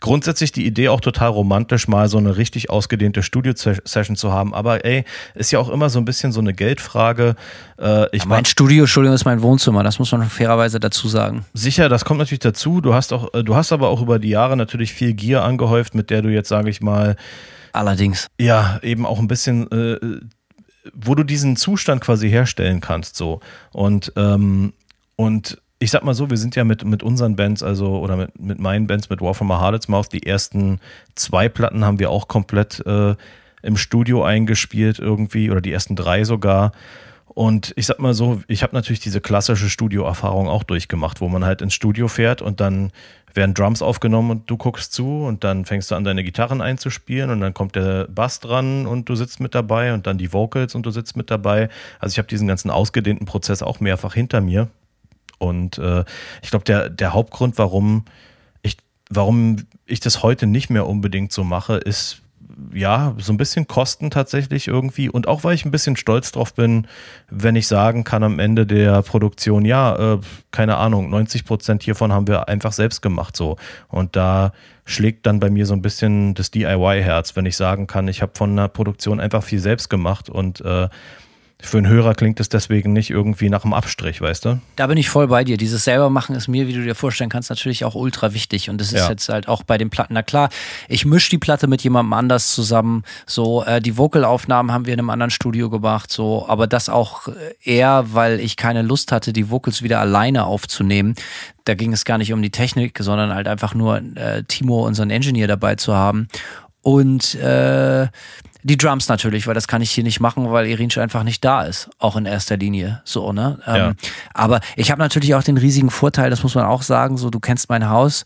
S3: grundsätzlich die Idee auch total romantisch, mal so eine richtig ausgedehnte Studio-Session zu haben. Aber ey, ist ja auch immer so ein bisschen so eine Geldfrage.
S4: Äh, ich ja, mein Studio, Entschuldigung, ist mein Wohnzimmer. Das muss man fairerweise dazu sagen.
S3: Sicher, das kommt natürlich dazu. Du hast auch, äh, du hast aber auch über die Jahre natürlich viel Gier angehäuft, mit der du jetzt, sage ich mal,
S4: Allerdings.
S3: Ja, eben auch ein bisschen, äh, wo du diesen Zustand quasi herstellen kannst, so. Und, ähm, und ich sag mal so, wir sind ja mit, mit unseren Bands, also, oder mit, mit meinen Bands, mit War from a Harlot's Mouth, die ersten zwei Platten haben wir auch komplett äh, im Studio eingespielt irgendwie, oder die ersten drei sogar. Und ich sag mal so, ich habe natürlich diese klassische Studioerfahrung auch durchgemacht, wo man halt ins Studio fährt und dann werden Drums aufgenommen und du guckst zu und dann fängst du an, deine Gitarren einzuspielen und dann kommt der Bass dran und du sitzt mit dabei und dann die Vocals und du sitzt mit dabei. Also ich habe diesen ganzen ausgedehnten Prozess auch mehrfach hinter mir. Und äh, ich glaube, der, der Hauptgrund, warum ich, warum ich das heute nicht mehr unbedingt so mache, ist, ja, so ein bisschen Kosten tatsächlich irgendwie. Und auch weil ich ein bisschen stolz drauf bin, wenn ich sagen kann am Ende der Produktion, ja, äh, keine Ahnung, 90 Prozent hiervon haben wir einfach selbst gemacht so. Und da schlägt dann bei mir so ein bisschen das DIY-Herz, wenn ich sagen kann, ich habe von einer Produktion einfach viel selbst gemacht und äh, für einen Hörer klingt es deswegen nicht irgendwie nach einem Abstrich, weißt du?
S4: Da bin ich voll bei dir. Dieses selbermachen ist mir, wie du dir vorstellen kannst, natürlich auch ultra wichtig. Und das ist ja. jetzt halt auch bei den Platten. Na klar, ich mische die Platte mit jemandem anders zusammen. So, äh, die Vocalaufnahmen haben wir in einem anderen Studio gemacht. So, aber das auch eher, weil ich keine Lust hatte, die Vocals wieder alleine aufzunehmen. Da ging es gar nicht um die Technik, sondern halt einfach nur äh, Timo, unseren Engineer, dabei zu haben. Und äh, die Drums natürlich, weil das kann ich hier nicht machen, weil Irinsch einfach nicht da ist, auch in erster Linie. So, ne? Ähm, ja. Aber ich habe natürlich auch den riesigen Vorteil, das muss man auch sagen, so du kennst mein Haus.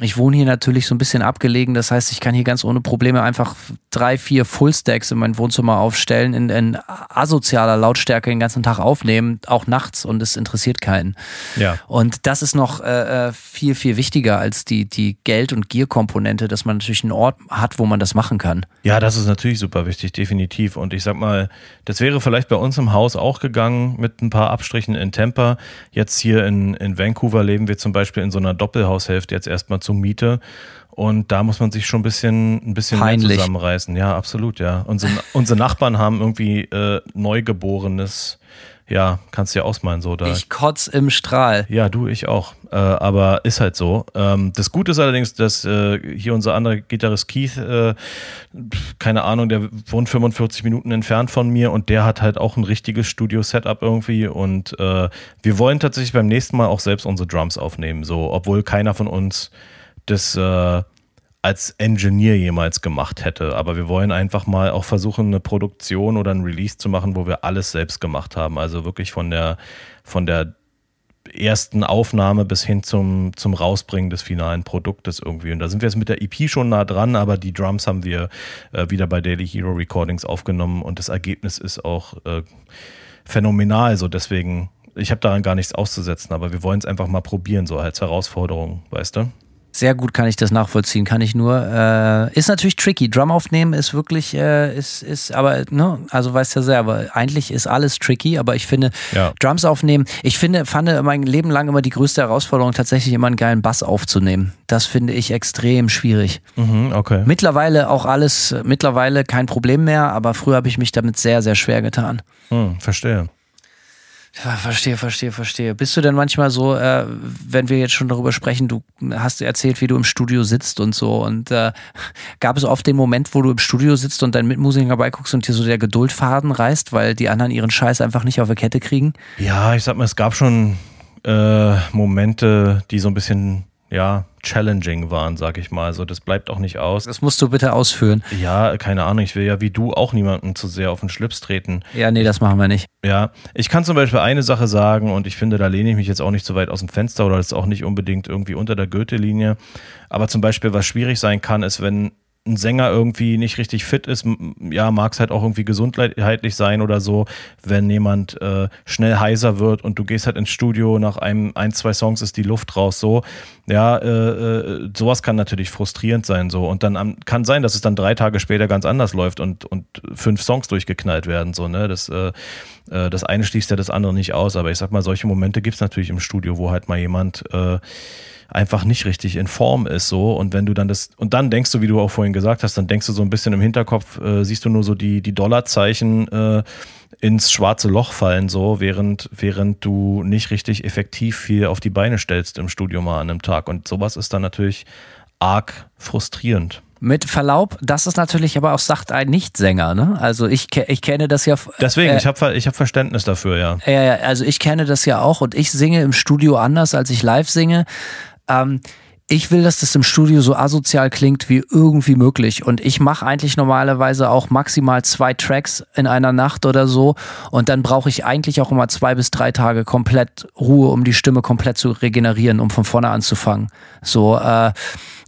S4: Ich wohne hier natürlich so ein bisschen abgelegen, das heißt, ich kann hier ganz ohne Probleme einfach drei, vier Fullstacks in mein Wohnzimmer aufstellen, in, in asozialer Lautstärke den ganzen Tag aufnehmen, auch nachts und es interessiert keinen.
S3: Ja.
S4: Und das ist noch äh, äh viel, viel wichtiger als die, die Geld- und Gier-Komponente, dass man natürlich einen Ort hat, wo man das machen kann.
S3: Ja, das ist natürlich super wichtig, definitiv. Und ich sag mal, das wäre vielleicht bei uns im Haus auch gegangen mit ein paar Abstrichen in Temper. Jetzt hier in, in Vancouver leben wir zum Beispiel in so einer Doppelhaushälfte jetzt erstmal zur Miete. Und da muss man sich schon ein bisschen, ein bisschen mehr zusammenreißen. Ja, absolut, ja. Unsere, *laughs* unsere Nachbarn haben irgendwie äh, Neugeborenes, ja, kannst du ja ausmalen, so da.
S4: Ich kotz im Strahl.
S3: Ja, du, ich auch. Äh, aber ist halt so. Ähm, das Gute ist allerdings, dass äh, hier unser anderer Gitarrist Keith, äh, keine Ahnung, der wohnt 45 Minuten entfernt von mir und der hat halt auch ein richtiges Studio-Setup irgendwie. Und äh, wir wollen tatsächlich beim nächsten Mal auch selbst unsere Drums aufnehmen, so, obwohl keiner von uns das äh, als Engineer jemals gemacht hätte. Aber wir wollen einfach mal auch versuchen, eine Produktion oder ein Release zu machen, wo wir alles selbst gemacht haben. Also wirklich von der, von der ersten Aufnahme bis hin zum, zum Rausbringen des finalen Produktes irgendwie. Und da sind wir jetzt mit der EP schon nah dran, aber die Drums haben wir äh, wieder bei Daily Hero Recordings aufgenommen und das Ergebnis ist auch äh, phänomenal. So deswegen, ich habe daran gar nichts auszusetzen, aber wir wollen es einfach mal probieren, so als Herausforderung, weißt du?
S4: Sehr gut kann ich das nachvollziehen, kann ich nur. Äh, ist natürlich tricky. Drum aufnehmen ist wirklich, äh, ist, ist, aber, ne, also weißt ja selber, eigentlich ist alles tricky, aber ich finde, ja. Drums aufnehmen, ich finde, fand mein Leben lang immer die größte Herausforderung, tatsächlich immer einen geilen Bass aufzunehmen. Das finde ich extrem schwierig.
S3: Mhm, okay.
S4: Mittlerweile auch alles, mittlerweile kein Problem mehr, aber früher habe ich mich damit sehr, sehr schwer getan.
S3: Hm, verstehe.
S4: Verstehe, verstehe, verstehe. Bist du denn manchmal so, äh, wenn wir jetzt schon darüber sprechen, du hast erzählt, wie du im Studio sitzt und so und äh, gab es oft den Moment, wo du im Studio sitzt und deinen Mitmusiker beiguckst und dir so der Geduldfaden reißt, weil die anderen ihren Scheiß einfach nicht auf der Kette kriegen?
S3: Ja, ich sag mal, es gab schon äh, Momente, die so ein bisschen ja, challenging waren, sag ich mal. Also das bleibt auch nicht aus.
S4: Das musst du bitte ausführen.
S3: Ja, keine Ahnung. Ich will ja wie du auch niemanden zu sehr auf den Schlips treten.
S4: Ja, nee, das machen wir nicht.
S3: Ja, ich kann zum Beispiel eine Sache sagen und ich finde, da lehne ich mich jetzt auch nicht so weit aus dem Fenster oder das ist auch nicht unbedingt irgendwie unter der Goethe-Linie. Aber zum Beispiel, was schwierig sein kann, ist, wenn ein Sänger irgendwie nicht richtig fit ist, ja, mag es halt auch irgendwie gesundheitlich sein oder so, wenn jemand äh, schnell heiser wird und du gehst halt ins Studio, nach einem, ein, zwei Songs ist die Luft raus, so. Ja, äh, äh, sowas kann natürlich frustrierend sein, so. Und dann kann sein, dass es dann drei Tage später ganz anders läuft und, und fünf Songs durchgeknallt werden, so, ne. Das, äh, äh das eine schließt ja das andere nicht aus, aber ich sag mal, solche Momente gibt es natürlich im Studio, wo halt mal jemand äh, einfach nicht richtig in Form ist so und wenn du dann das und dann denkst du, wie du auch vorhin gesagt hast, dann denkst du so ein bisschen im Hinterkopf, äh, siehst du nur so die die Dollarzeichen äh, ins schwarze Loch fallen so, während während du nicht richtig effektiv viel auf die Beine stellst im Studio mal an einem Tag und sowas ist dann natürlich arg frustrierend.
S4: Mit Verlaub, das ist natürlich aber auch, sagt ein Nichtsänger, ne? Also ich, ich kenne das ja.
S3: Deswegen, äh, ich habe ich hab Verständnis dafür, ja.
S4: Ja, ja, also ich kenne das ja auch und ich singe im Studio anders, als ich live singe. Ähm, ich will, dass das im Studio so asozial klingt wie irgendwie möglich. Und ich mache eigentlich normalerweise auch maximal zwei Tracks in einer Nacht oder so. Und dann brauche ich eigentlich auch immer zwei bis drei Tage komplett Ruhe, um die Stimme komplett zu regenerieren, um von vorne anzufangen. So, äh,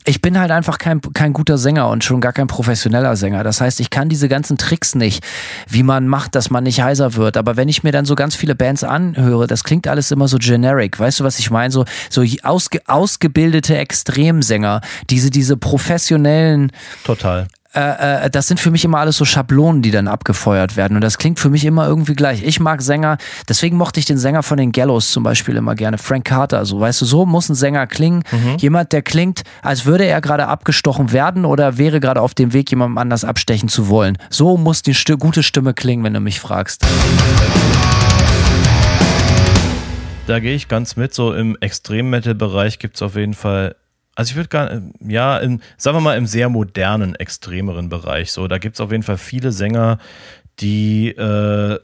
S4: ich bin halt einfach kein, kein guter Sänger und schon gar kein professioneller Sänger. Das heißt, ich kann diese ganzen Tricks nicht, wie man macht, dass man nicht heiser wird. Aber wenn ich mir dann so ganz viele Bands anhöre, das klingt alles immer so generic. Weißt du, was ich meine? So, so ausge, ausgebildete Extremsänger, diese, diese professionellen.
S3: Total.
S4: Äh, äh, das sind für mich immer alles so Schablonen, die dann abgefeuert werden. Und das klingt für mich immer irgendwie gleich. Ich mag Sänger, deswegen mochte ich den Sänger von den Gallows zum Beispiel immer gerne, Frank Carter. So, weißt du, so muss ein Sänger klingen. Mhm. Jemand, der klingt, als würde er gerade abgestochen werden oder wäre gerade auf dem Weg, jemandem anders abstechen zu wollen. So muss die St gute Stimme klingen, wenn du mich fragst.
S3: Da gehe ich ganz mit. So im Extrem-Metal-Bereich gibt es auf jeden Fall also ich würde gar, ja, in, sagen wir mal im sehr modernen, extremeren Bereich. So, da gibt es auf jeden Fall viele Sänger, die, äh,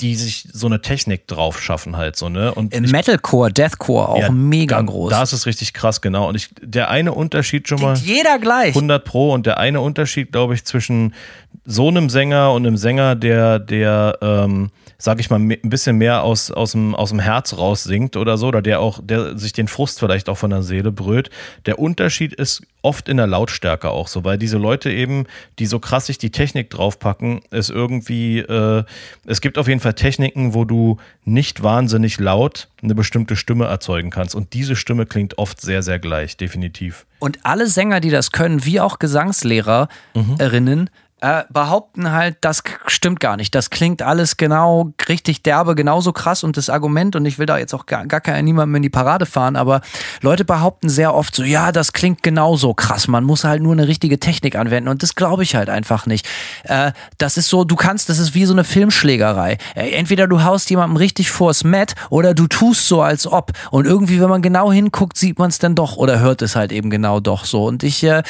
S3: die sich so eine Technik drauf schaffen halt so, ne?
S4: Und Im Metalcore, Deathcore auch ja, mega groß.
S3: Da ist es richtig krass, genau. Und ich, der eine Unterschied schon mal.
S4: Jeder gleich.
S3: 100 Pro und der eine Unterschied, glaube ich, zwischen so einem Sänger und einem Sänger, der, der, ähm, sag ich mal, ein bisschen mehr aus, aus, dem, aus dem Herz raus singt oder so, oder der auch, der sich den Frust vielleicht auch von der Seele brüllt. Der Unterschied ist oft in der Lautstärke auch so, weil diese Leute eben, die so krass sich die Technik draufpacken, ist irgendwie, äh, es gibt auf jeden Fall Techniken, wo du nicht wahnsinnig laut eine bestimmte Stimme erzeugen kannst. Und diese Stimme klingt oft sehr, sehr gleich, definitiv.
S4: Und alle Sänger, die das können, wie auch Gesangslehrerinnen, mhm äh, behaupten halt, das stimmt gar nicht. Das klingt alles genau richtig derbe, genauso krass und das Argument, und ich will da jetzt auch gar, gar niemandem in die Parade fahren, aber Leute behaupten sehr oft so, ja, das klingt genauso krass. Man muss halt nur eine richtige Technik anwenden und das glaube ich halt einfach nicht. Äh, das ist so, du kannst, das ist wie so eine Filmschlägerei. Äh, entweder du haust jemandem richtig vors Met oder du tust so, als ob. Und irgendwie, wenn man genau hinguckt, sieht man es dann doch oder hört es halt eben genau doch so. Und ich, äh,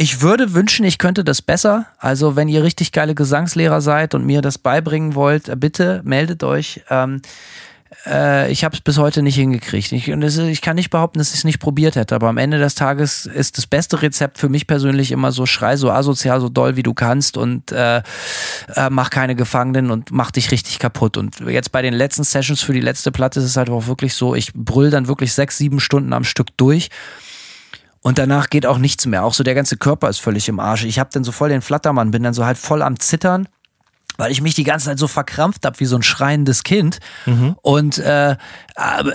S4: ich würde wünschen, ich könnte das besser. Also, wenn ihr richtig geile Gesangslehrer seid und mir das beibringen wollt, äh, bitte meldet euch. Ähm, äh, ich habe es bis heute nicht hingekriegt. Ich, und ist, ich kann nicht behaupten, dass ich es nicht probiert hätte, aber am Ende des Tages ist das beste Rezept für mich persönlich immer so: schrei so asozial, so doll wie du kannst und äh, äh, mach keine Gefangenen und mach dich richtig kaputt. Und jetzt bei den letzten Sessions für die letzte Platte ist es halt auch wirklich so: ich brüll dann wirklich sechs, sieben Stunden am Stück durch. Und danach geht auch nichts mehr. Auch so der ganze Körper ist völlig im Arsch. Ich habe dann so voll den Flattermann, bin dann so halt voll am Zittern weil ich mich die ganze Zeit so verkrampft habe wie so ein schreiendes Kind mhm. und äh,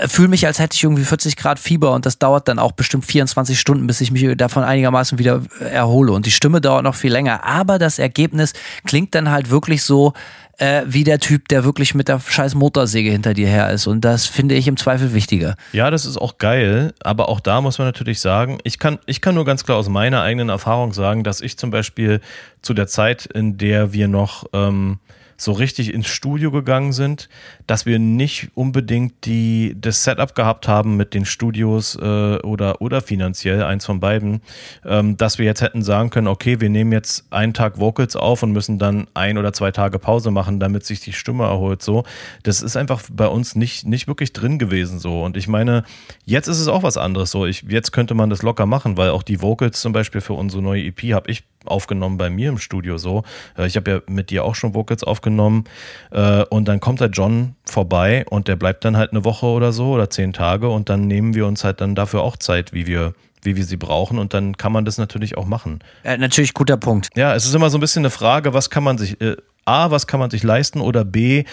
S4: fühle mich, als hätte ich irgendwie 40 Grad Fieber und das dauert dann auch bestimmt 24 Stunden, bis ich mich davon einigermaßen wieder erhole und die Stimme dauert noch viel länger, aber das Ergebnis klingt dann halt wirklich so, äh, wie der Typ, der wirklich mit der scheiß Motorsäge hinter dir her ist. Und das finde ich im Zweifel wichtiger.
S3: Ja, das ist auch geil, aber auch da muss man natürlich sagen, ich kann, ich kann nur ganz klar aus meiner eigenen Erfahrung sagen, dass ich zum Beispiel zu der Zeit, in der wir noch ähm, so richtig ins Studio gegangen sind, dass wir nicht unbedingt die, das Setup gehabt haben mit den Studios äh, oder, oder finanziell, eins von beiden, ähm, dass wir jetzt hätten sagen können, okay, wir nehmen jetzt einen Tag Vocals auf und müssen dann ein oder zwei Tage Pause machen, damit sich die Stimme erholt. So, das ist einfach bei uns nicht, nicht wirklich drin gewesen so. Und ich meine, jetzt ist es auch was anderes so. Ich, jetzt könnte man das locker machen, weil auch die Vocals zum Beispiel für unsere neue EP habe ich aufgenommen bei mir im Studio so. Äh, ich habe ja mit dir auch schon Vocals aufgenommen äh, und dann kommt der John vorbei und der bleibt dann halt eine Woche oder so oder zehn Tage und dann nehmen wir uns halt dann dafür auch Zeit, wie wir wie wir sie brauchen und dann kann man das natürlich auch machen.
S4: Äh, natürlich guter Punkt.
S3: Ja, es ist immer so ein bisschen eine Frage, was kann man sich, äh, A, was kann man sich leisten oder B,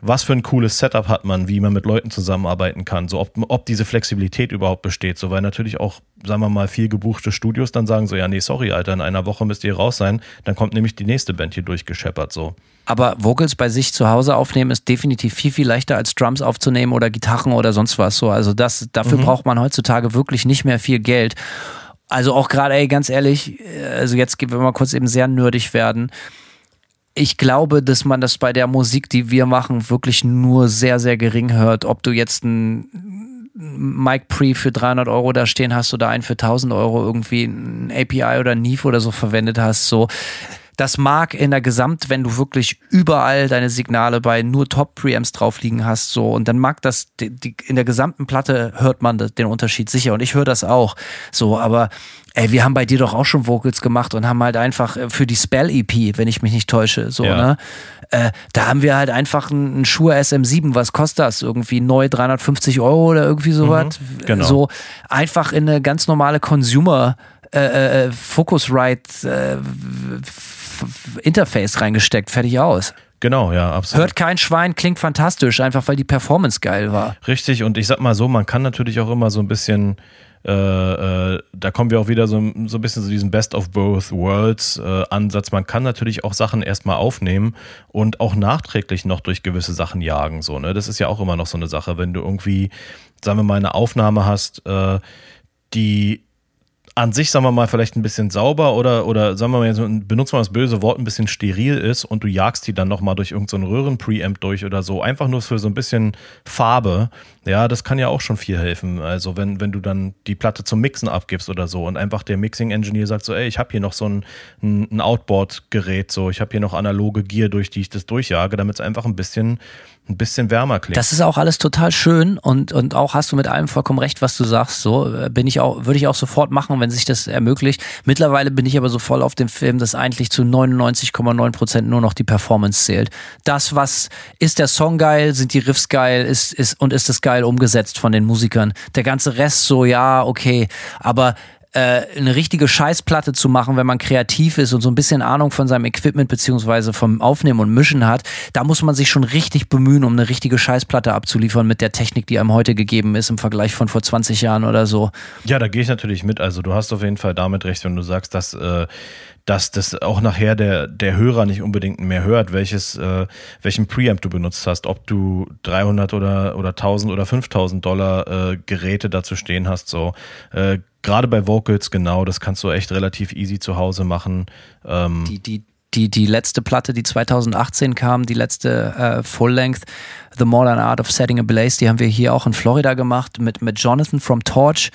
S3: was für ein cooles Setup hat man, wie man mit Leuten zusammenarbeiten kann, so ob, ob diese Flexibilität überhaupt besteht, so weil natürlich auch, sagen wir mal, viel gebuchte Studios dann sagen so, ja, nee, sorry, Alter, in einer Woche müsst ihr raus sein, dann kommt nämlich die nächste Band hier durchgescheppert, so.
S4: Aber Vocals bei sich zu Hause aufnehmen ist definitiv viel, viel leichter als Drums aufzunehmen oder Gitarren oder sonst was, so. Also das, dafür mhm. braucht man heutzutage wirklich nicht mehr viel Geld. Also auch gerade, ey, ganz ehrlich, also jetzt, wenn wir mal kurz eben sehr nerdig werden, ich glaube, dass man das bei der Musik, die wir machen, wirklich nur sehr, sehr gering hört. Ob du jetzt ein Mic Pre für 300 Euro da stehen hast oder einen für 1000 Euro irgendwie ein API oder Neve oder so verwendet hast, so das mag in der Gesamt, wenn du wirklich überall deine Signale bei nur Top-Preamps drauf liegen hast, so, und dann mag das, die, die, in der gesamten Platte hört man den Unterschied sicher und ich höre das auch, so, aber ey, wir haben bei dir doch auch schon Vocals gemacht und haben halt einfach äh, für die Spell-EP, wenn ich mich nicht täusche, so, ja. ne, äh, da haben wir halt einfach einen Schuhe SM7, was kostet das? Irgendwie neu 350 Euro oder irgendwie sowas. Mhm, genau. So einfach in eine ganz normale Consumer- äh, äh, Focusrite äh, Interface reingesteckt, fertig aus.
S3: Genau, ja, absolut.
S4: Hört kein Schwein, klingt fantastisch, einfach weil die Performance geil war.
S3: Richtig, und ich sag mal so, man kann natürlich auch immer so ein bisschen, äh, äh, da kommen wir auch wieder so, so ein bisschen zu diesem Best of Both Worlds äh, Ansatz. Man kann natürlich auch Sachen erstmal aufnehmen und auch nachträglich noch durch gewisse Sachen jagen. So, ne? Das ist ja auch immer noch so eine Sache, wenn du irgendwie, sagen wir mal, eine Aufnahme hast, äh, die an sich, sagen wir mal, vielleicht ein bisschen sauber oder, oder sagen wir mal, jetzt, benutzen wir das böse Wort, ein bisschen steril ist und du jagst die dann nochmal durch irgendeinen so Röhren-Preamp durch oder so, einfach nur für so ein bisschen Farbe, ja, das kann ja auch schon viel helfen. Also wenn, wenn du dann die Platte zum Mixen abgibst oder so und einfach der Mixing-Engineer sagt so, ey, ich habe hier noch so ein, ein Outboard-Gerät, so, ich habe hier noch analoge Gear, durch die ich das durchjage, damit es einfach ein bisschen ein bisschen wärmer klingt.
S4: Das ist auch alles total schön und, und auch hast du mit allem vollkommen recht, was du sagst. So äh, bin ich auch, würde ich auch sofort machen, wenn sich das ermöglicht. Mittlerweile bin ich aber so voll auf dem Film, dass eigentlich zu 99,9 Prozent nur noch die Performance zählt. Das, was ist der Song geil, sind die Riffs geil, ist, ist und ist es geil umgesetzt von den Musikern. Der ganze Rest so, ja, okay, aber eine richtige Scheißplatte zu machen, wenn man kreativ ist und so ein bisschen Ahnung von seinem Equipment beziehungsweise vom Aufnehmen und Mischen hat, da muss man sich schon richtig bemühen, um eine richtige Scheißplatte abzuliefern mit der Technik, die einem heute gegeben ist im Vergleich von vor 20 Jahren oder so.
S3: Ja, da gehe ich natürlich mit. Also du hast auf jeden Fall damit recht, wenn du sagst, dass äh, dass das auch nachher der, der Hörer nicht unbedingt mehr hört, welches, äh, welchen Preamp du benutzt hast, ob du 300 oder, oder 1000 oder 5000 Dollar äh, Geräte dazu stehen hast, so. Äh, Gerade bei Vocals, genau, das kannst du echt relativ easy zu Hause machen.
S4: Ähm die, die, die, die letzte Platte, die 2018 kam, die letzte äh, Full-Length, The Modern Art of Setting a Blaze, die haben wir hier auch in Florida gemacht mit, mit Jonathan from Torch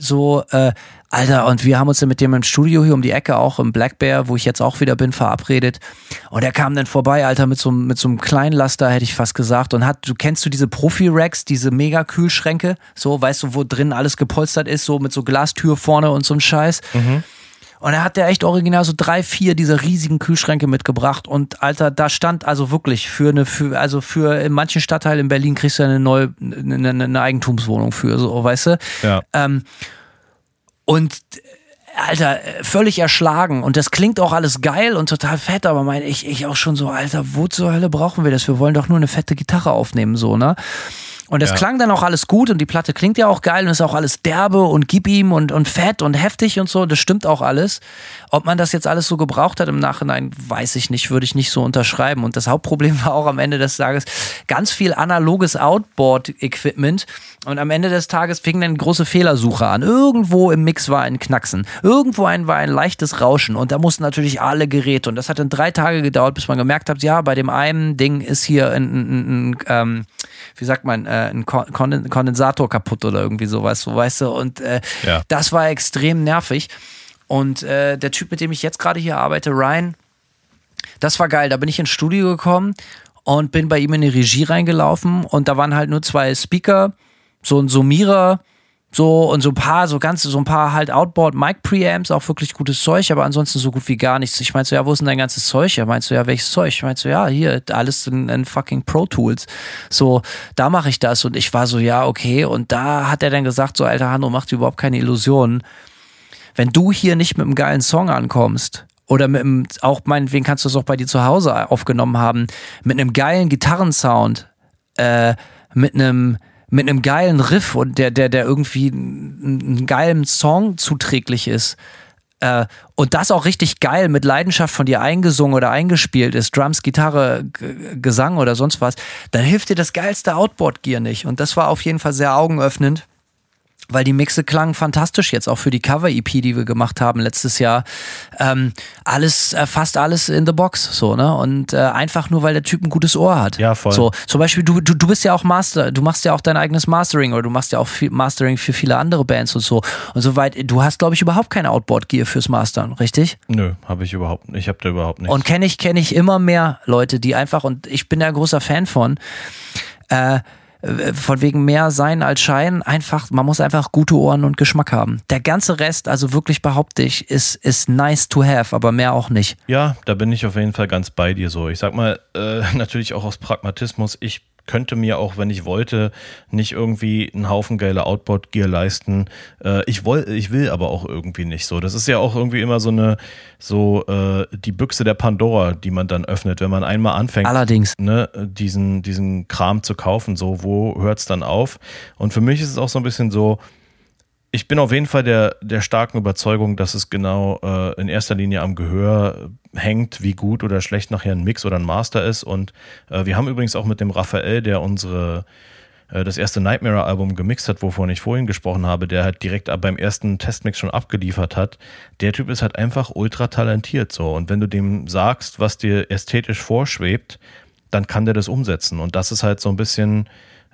S4: so, äh, Alter, und wir haben uns dann mit dem im Studio hier um die Ecke, auch im Black Bear, wo ich jetzt auch wieder bin, verabredet. Und er kam dann vorbei, Alter, mit so, mit so einem kleinen Laster, hätte ich fast gesagt. Und hat, du kennst du diese Profi-Racks, diese Mega-Kühlschränke, so, weißt du, wo drin alles gepolstert ist, so mit so Glastür vorne und so ein Scheiß. Mhm. Und er hat ja echt original so drei, vier dieser riesigen Kühlschränke mitgebracht. Und Alter, da stand also wirklich für eine, für, also für in manchen Stadtteilen in Berlin kriegst du eine neue, eine, eine Eigentumswohnung für, so, weißt du?
S3: Ja.
S4: Ähm, und Alter, völlig erschlagen. Und das klingt auch alles geil und total fett, aber meine ich, ich auch schon so, Alter, wo zur Hölle brauchen wir das? Wir wollen doch nur eine fette Gitarre aufnehmen, so, ne? Und es
S3: Ja.
S4: klang dann auch alles gut und die Platte klingt ja auch geil und ist auch alles derbe und gib ihm und, und fett und heftig und so. Das stimmt auch alles. Ob man das jetzt alles so gebraucht hat im Nachhinein, weiß ich nicht, würde ich nicht so unterschreiben. Und das Hauptproblem *laughs* war auch am Ende des Tages ganz viel analoges Outboard-Equipment. Und am Ende des Tages fing dann große Fehlersuche an. Irgendwo im Mix war ein Knacksen. Irgendwo ein, war ein leichtes Rauschen. Und da mussten natürlich alle Geräte. Und das hat dann drei Tage gedauert, bis man gemerkt hat, ja, bei dem einen Ding ist hier ein, ein, ein, ein ähm, wie sagt man, äh, ein Kon- Konden- Kondensator kaputt oder irgendwie sowas, so weißt du. Und äh,
S3: Ja.
S4: das war extrem nervig. Und äh, der Typ, mit dem ich jetzt gerade hier arbeite, Ryan, das war geil. Da bin ich ins Studio gekommen und bin bei ihm in die Regie reingelaufen und da waren halt nur zwei Speaker, so ein Summierer, so und so ein paar, so ganz, so ein paar halt Outboard Mic Preamps, auch wirklich gutes Zeug, aber ansonsten so gut wie gar nichts. Ich meinte so, ja, wo ist denn dein ganzes Zeug? Er meinte so, ja, welches Zeug? Ich meinte so, ja, hier, alles in, in fucking Pro Tools. So, da mache ich das und ich war so, ja, okay. Und da hat er dann gesagt, so, alter Hanno, mach dir überhaupt keine Illusionen. Wenn du hier nicht mit einem geilen Song ankommst, oder mit einem, auch meinetwegen kannst du es auch bei dir zu Hause aufgenommen haben, mit einem geilen Gitarrensound, äh, mit einem, mit einem geilen Riff und der, der, der irgendwie einen, geilen Song zuträglich ist. Äh, und das auch richtig geil mit Leidenschaft von dir eingesungen oder eingespielt ist, Drums, Gitarre, Gesang oder sonst was, dann hilft dir das geilste Outboard-Gear nicht. Und das war auf jeden Fall sehr augenöffnend weil die Mixe klangen fantastisch jetzt auch für die Cover-EP, die wir gemacht haben letztes Jahr. Ähm, alles, äh, fast alles in the box, so, ne? Und äh, einfach nur, weil der Typ ein gutes Ohr hat.
S3: Ja, voll.
S4: So, zum Beispiel, du, du, du bist ja auch Master, du machst ja auch dein eigenes Mastering oder du machst ja auch viel Mastering für viele andere Bands und so. Und soweit, du hast, glaube ich, überhaupt kein Outboard-Gear fürs Mastern, richtig?
S3: Nö, habe ich überhaupt nicht. Ich habe da überhaupt nichts.
S4: Und kenne ich, kenne ich immer mehr Leute, die einfach, und ich bin da ein großer Fan von, äh, von wegen mehr sein als Schein, einfach, man muss einfach gute Ohren und Geschmack haben. Der ganze Rest, also wirklich behaupte ich, ist, ist nice to have, aber mehr auch nicht.
S3: Ja, da bin ich auf jeden Fall ganz bei dir so. Ich sag mal, äh, *laughs* natürlich auch aus Pragmatismus, ich könnte mir auch, wenn ich wollte, nicht irgendwie einen Haufen geile Outboard-Gear leisten. Äh, ich, woll, ich will aber auch irgendwie nicht so. Das ist ja auch irgendwie immer so eine, so äh, die Büchse der Pandora, die man dann öffnet, wenn man einmal anfängt,
S4: Allerdings.
S3: ne, diesen, diesen Kram zu kaufen. So, wo hört es dann auf? Und für mich ist es auch so ein bisschen so, ich bin auf jeden Fall der, der starken Überzeugung, dass es genau äh, in erster Linie am Gehör hängt, wie gut oder schlecht nachher ein Mix oder ein Master ist. Und äh, wir haben übrigens auch mit dem Raphael, der unsere äh, das erste Nightmare-Album gemixt hat, wovon ich vorhin gesprochen habe, der halt direkt beim ersten Testmix schon abgeliefert hat. Der Typ ist halt einfach ultra talentiert so. Und wenn du dem sagst, was dir ästhetisch vorschwebt, dann kann der das umsetzen. Und das ist halt so ein bisschen,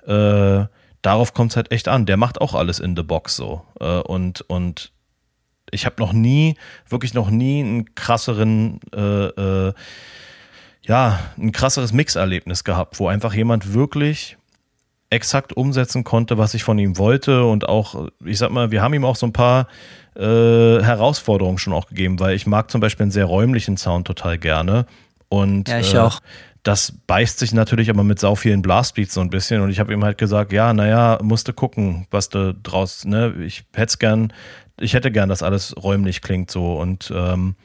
S3: äh, darauf kommt es halt echt an. Der macht auch alles in the box so. Äh, und, und ich habe noch nie, wirklich noch nie einen krasseren, äh, äh, ja, ein krasseres Mixerlebnis gehabt, wo einfach jemand wirklich exakt umsetzen konnte, was ich von ihm wollte und auch, ich sag mal, wir haben ihm auch so ein paar äh, Herausforderungen schon auch gegeben, weil ich mag zum Beispiel einen sehr räumlichen Sound total gerne und
S4: Ja, ich
S3: äh,
S4: auch.
S3: Das beißt sich natürlich aber mit sau vielen Blastbeats so ein bisschen und ich habe ihm halt gesagt, ja, naja, musste gucken, was du draus, ne, ich hätte gern, ich hätte gern, dass alles räumlich klingt so und ähm,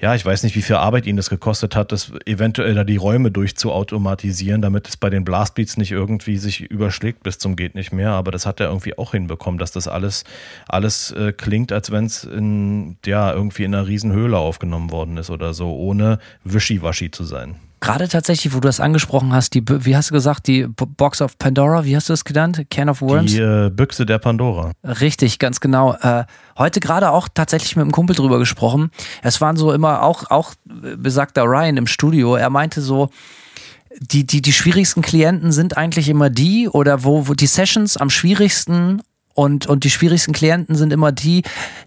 S3: ja, ich weiß nicht, wie viel Arbeit ihn das gekostet hat, das eventuell da die Räume durchzuautomatisieren, damit es bei den Blastbeats nicht irgendwie sich überschlägt bis zum geht nicht mehr. Aber das hat er irgendwie auch hinbekommen, dass das alles, alles äh, klingt, als wenn es in, ja, irgendwie in einer Riesenhöhle aufgenommen worden ist oder so, ohne wischiwaschi zu sein.
S4: Gerade tatsächlich, wo du das angesprochen hast, die, wie hast du gesagt, die Box of Pandora, wie hast du das genannt? Can of Worms?
S3: Die äh, Büchse der Pandora.
S4: Richtig, ganz genau. Äh, heute gerade auch tatsächlich mit einem Kumpel drüber gesprochen. Es waren so immer auch, auch äh, besagter Ryan im Studio. Er meinte so, die, die, die schwierigsten Klienten sind eigentlich immer die oder wo, wo die Sessions am schwierigsten und, und die schwierigsten Klienten sind immer die,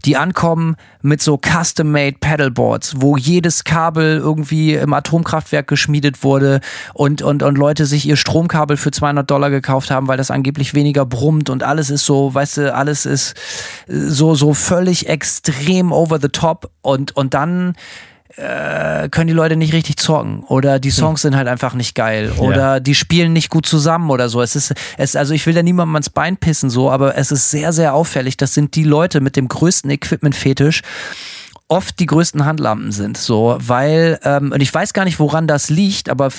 S4: die ankommen mit so custom-made Paddleboards, wo jedes Kabel irgendwie im Atomkraftwerk geschmiedet wurde und, und, und Leute sich ihr Stromkabel für 200 Dollar gekauft haben, weil das angeblich weniger brummt und alles ist so, weißt du, alles ist so, so völlig extrem over the top. Und, und dann äh, können die Leute nicht richtig zocken oder die Songs sind halt einfach nicht geil oder die spielen nicht gut zusammen oder so. Es ist, es, also ich will da niemandem ans Bein pissen so, aber es ist sehr, sehr auffällig. Das sind die Leute mit dem größten Equipment-Fetisch oft die größten Handlampen sind, so, weil, ähm, und ich weiß gar nicht, woran das liegt, aber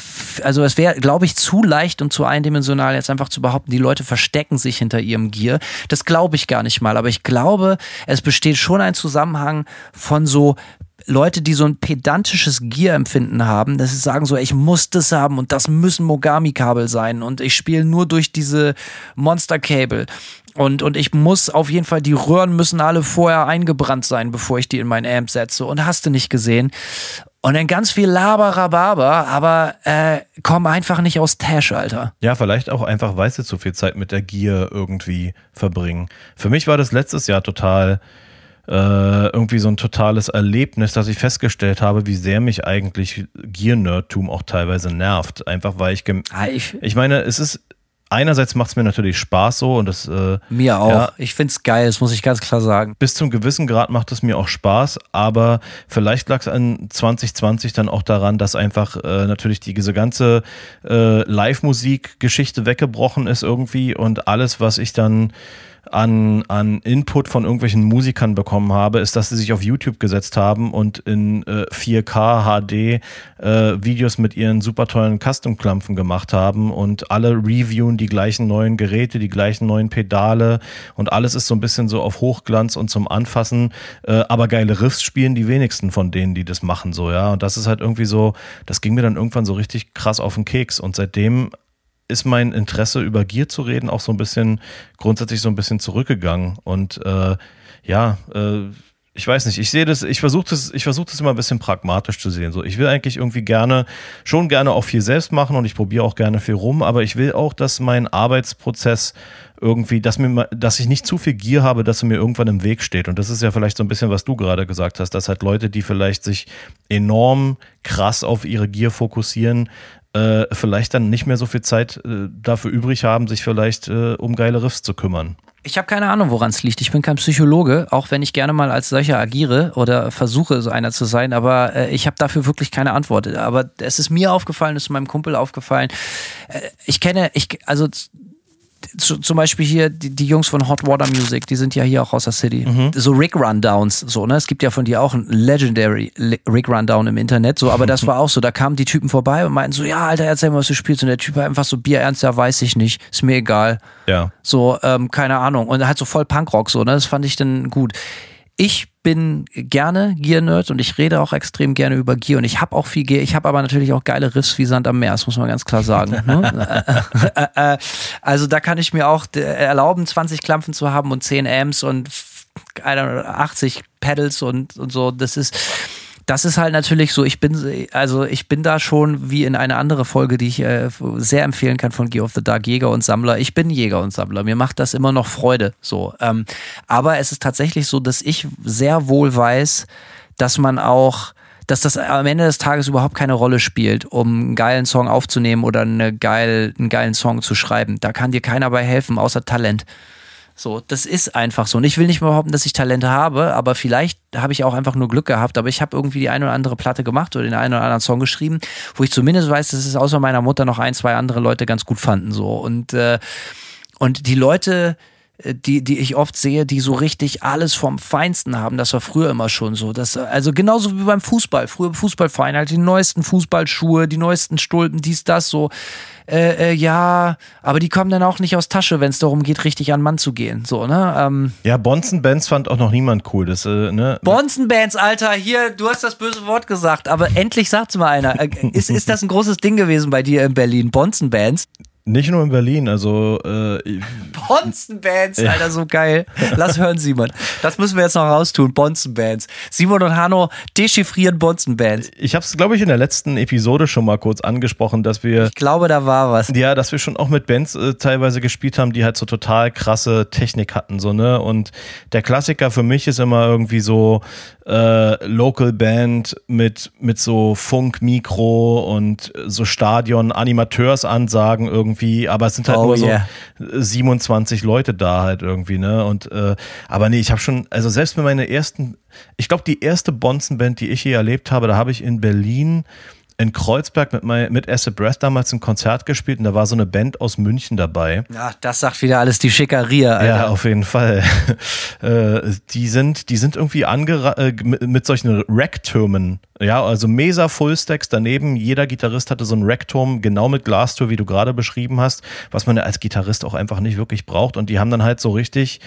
S4: also es wäre, glaube ich, zu leicht und zu eindimensional, jetzt einfach zu behaupten, die Leute verstecken sich hinter ihrem Gear. Das glaube ich gar nicht mal, aber ich glaube, es besteht schon ein Zusammenhang von so Leute, die so ein pedantisches Gear-Empfinden haben, dass sie sagen so, ich muss das haben und das müssen Mogami-Kabel sein und ich spiele nur durch diese Monster-Cable. Und, und ich muss auf jeden Fall, die Röhren müssen alle vorher eingebrannt sein, bevor ich die in mein Amp setze. Und hast du nicht gesehen. Und dann ganz viel Laber-Rababer, aber äh, komm einfach nicht aus Tash, Alter.
S3: Ja, vielleicht auch einfach, weil sie zu viel Zeit mit der Gear irgendwie verbringen. Für mich war das letztes Jahr total äh, irgendwie so ein totales Erlebnis, dass ich festgestellt habe, wie sehr mich eigentlich Gear-Nerdtum auch teilweise nervt. Einfach weil ich,
S4: ah, ich,
S3: ich meine, es ist einerseits macht es mir natürlich Spaß so und das äh,
S4: mir auch. Ja, ich find's geil, das muss ich ganz klar sagen.
S3: Bis zum gewissen Grad macht es mir auch Spaß, aber vielleicht lag es an 2020 dann auch daran, dass einfach äh, natürlich die, diese ganze äh, Live-Musik-Geschichte weggebrochen ist irgendwie und alles, was ich dann an, an Input von irgendwelchen Musikern bekommen habe, ist, dass sie sich auf YouTube gesetzt haben und in äh, 4K HD äh, Videos mit ihren super tollen Custom-Klampfen gemacht haben und alle reviewen die gleichen neuen Geräte, die gleichen neuen Pedale und alles ist so ein bisschen so auf Hochglanz und zum Anfassen, äh, aber geile Riffs spielen die wenigsten von denen, die das machen, so, ja. Und das ist halt irgendwie so, das ging mir dann irgendwann so richtig krass auf den Keks und seitdem ist mein Interesse über Gier zu reden auch so ein bisschen grundsätzlich so ein bisschen zurückgegangen und äh, ja, äh, ich weiß nicht, ich sehe das, ich versuche das, ich versuche das immer ein bisschen pragmatisch zu sehen. So, ich will eigentlich irgendwie gerne, schon gerne auch viel selbst machen und ich probiere auch gerne viel rum, aber ich will auch, dass mein Arbeitsprozess irgendwie, dass mir, dass ich nicht zu viel Gier habe, dass er mir irgendwann im Weg steht. Und das ist ja vielleicht so ein bisschen, was du gerade gesagt hast, dass halt Leute, die vielleicht sich enorm krass auf ihre Gier fokussieren, äh, vielleicht dann nicht mehr so viel Zeit äh, dafür übrig haben, sich vielleicht äh, um geile Riffs zu kümmern.
S4: Ich habe keine Ahnung, woran es liegt. Ich bin kein Psychologe, auch wenn ich gerne mal als solcher agiere oder versuche, so einer zu sein, aber äh, ich habe dafür wirklich keine Antwort. Aber es ist mir aufgefallen, es ist meinem Kumpel aufgefallen. Äh, ich kenne, ich, also zum Beispiel hier die, die, Jungs von Hot Water Music, die sind ja hier auch aus der City. Mhm. So Rick Rundowns, so, ne? Es gibt ja von dir auch ein Legendary Rick Rundown im Internet, so, aber das war auch so. Da kamen die Typen vorbei und meinten so, ja, Alter, erzähl mal, was du spielst. Und der Typ war einfach so bierernst, ja, weiß ich nicht, ist mir egal.
S3: Ja.
S4: So, ähm, keine Ahnung. Und halt so voll Punkrock, so, ne? Das fand ich dann gut. Ich bin gerne Gear-Nerd und ich rede auch extrem gerne über Gear und ich habe auch viel Gear. Ich habe aber natürlich auch geile Riffs wie Sand am Meer, das muss man ganz klar sagen. Ne? *laughs* Äh, äh, also da kann ich mir auch erlauben, 20 Klampfen zu haben und 10 Amps und 80 Pedals und, und so. Das ist das ist halt natürlich so, ich bin, also ich bin da schon wie in eine andere Folge, die ich äh, sehr empfehlen kann von Gear of the Dark, Jäger und Sammler. Ich bin Jäger und Sammler. Mir macht das immer noch Freude. So. Ähm, aber es ist tatsächlich so, dass ich sehr wohl weiß, dass man auch dass das am Ende des Tages überhaupt keine Rolle spielt, um einen geilen Song aufzunehmen oder eine geil, einen geilen Song zu schreiben. Da kann dir keiner bei helfen, außer Talent. So, das ist einfach so. Und ich will nicht behaupten, dass ich Talente habe, aber vielleicht habe ich auch einfach nur Glück gehabt. Aber ich habe irgendwie die eine oder andere Platte gemacht oder den einen oder anderen Song geschrieben, wo ich zumindest weiß, dass es außer meiner Mutter noch ein, zwei andere Leute ganz gut fanden. So. Und, äh, und die Leute, die, die ich oft sehe, die so richtig alles vom Feinsten haben. Das war früher immer schon so. Das, also genauso wie beim Fußball. Früher Fußballverein halt die neuesten Fußballschuhe, die neuesten Stulpen, dies, das so äh, äh, ja, aber die kommen dann auch nicht aus Tasche, wenn es darum geht, richtig an Mann zu gehen. So, ne? Ähm,
S3: ja, Bonzen Bands fand auch noch niemand cool. Das, äh, ne?
S4: Bonzen Bands, Alter, hier, du hast das böse Wort gesagt, aber endlich sagt's mal einer. Äh, ist, ist das ein großes Ding gewesen bei dir in Berlin? Bonzen Bands?
S3: Nicht nur in Berlin, also äh,
S4: Bonzenbands, ja. Alter, so geil. Lass hören, Simon. Das müssen wir jetzt noch raustun. Bonzenbands. Simon und Hanno dechiffrieren Bonzenbands.
S3: Ich habe es, glaube ich, in der letzten Episode schon mal kurz angesprochen, dass wir.
S4: Ich glaube, da war was.
S3: Ja, dass wir schon auch mit Bands äh, teilweise gespielt haben, die halt so total krasse Technik hatten, so, ne? Und der Klassiker für mich ist immer irgendwie so äh, Local Band mit, mit so Funk-Mikro und so Stadion-Animateursansagen irgendwie, aber es sind halt oh, nur yeah. so 27 Leute da halt irgendwie, ne? Und äh, aber nee, ich habe schon, also selbst mit meiner ersten, ich glaube, die erste Bonzen-Band, die ich je erlebt habe, da habe ich in Berlin in Kreuzberg mit, mein, mit Acid Breath damals ein Konzert gespielt und da war so eine Band aus München dabei.
S4: Ja, das sagt wieder alles die Schickeria, Alter.
S3: Ja, auf jeden Fall. *laughs* äh, die sind, die sind irgendwie äh, mit, mit solchen Racktürmen. Ja, also Mesa Fullstacks daneben. Jeder Gitarrist hatte so einen Rackturm, genau mit Glastür, wie du gerade beschrieben hast, was man ja als Gitarrist auch einfach nicht wirklich braucht. Und die haben dann halt so richtig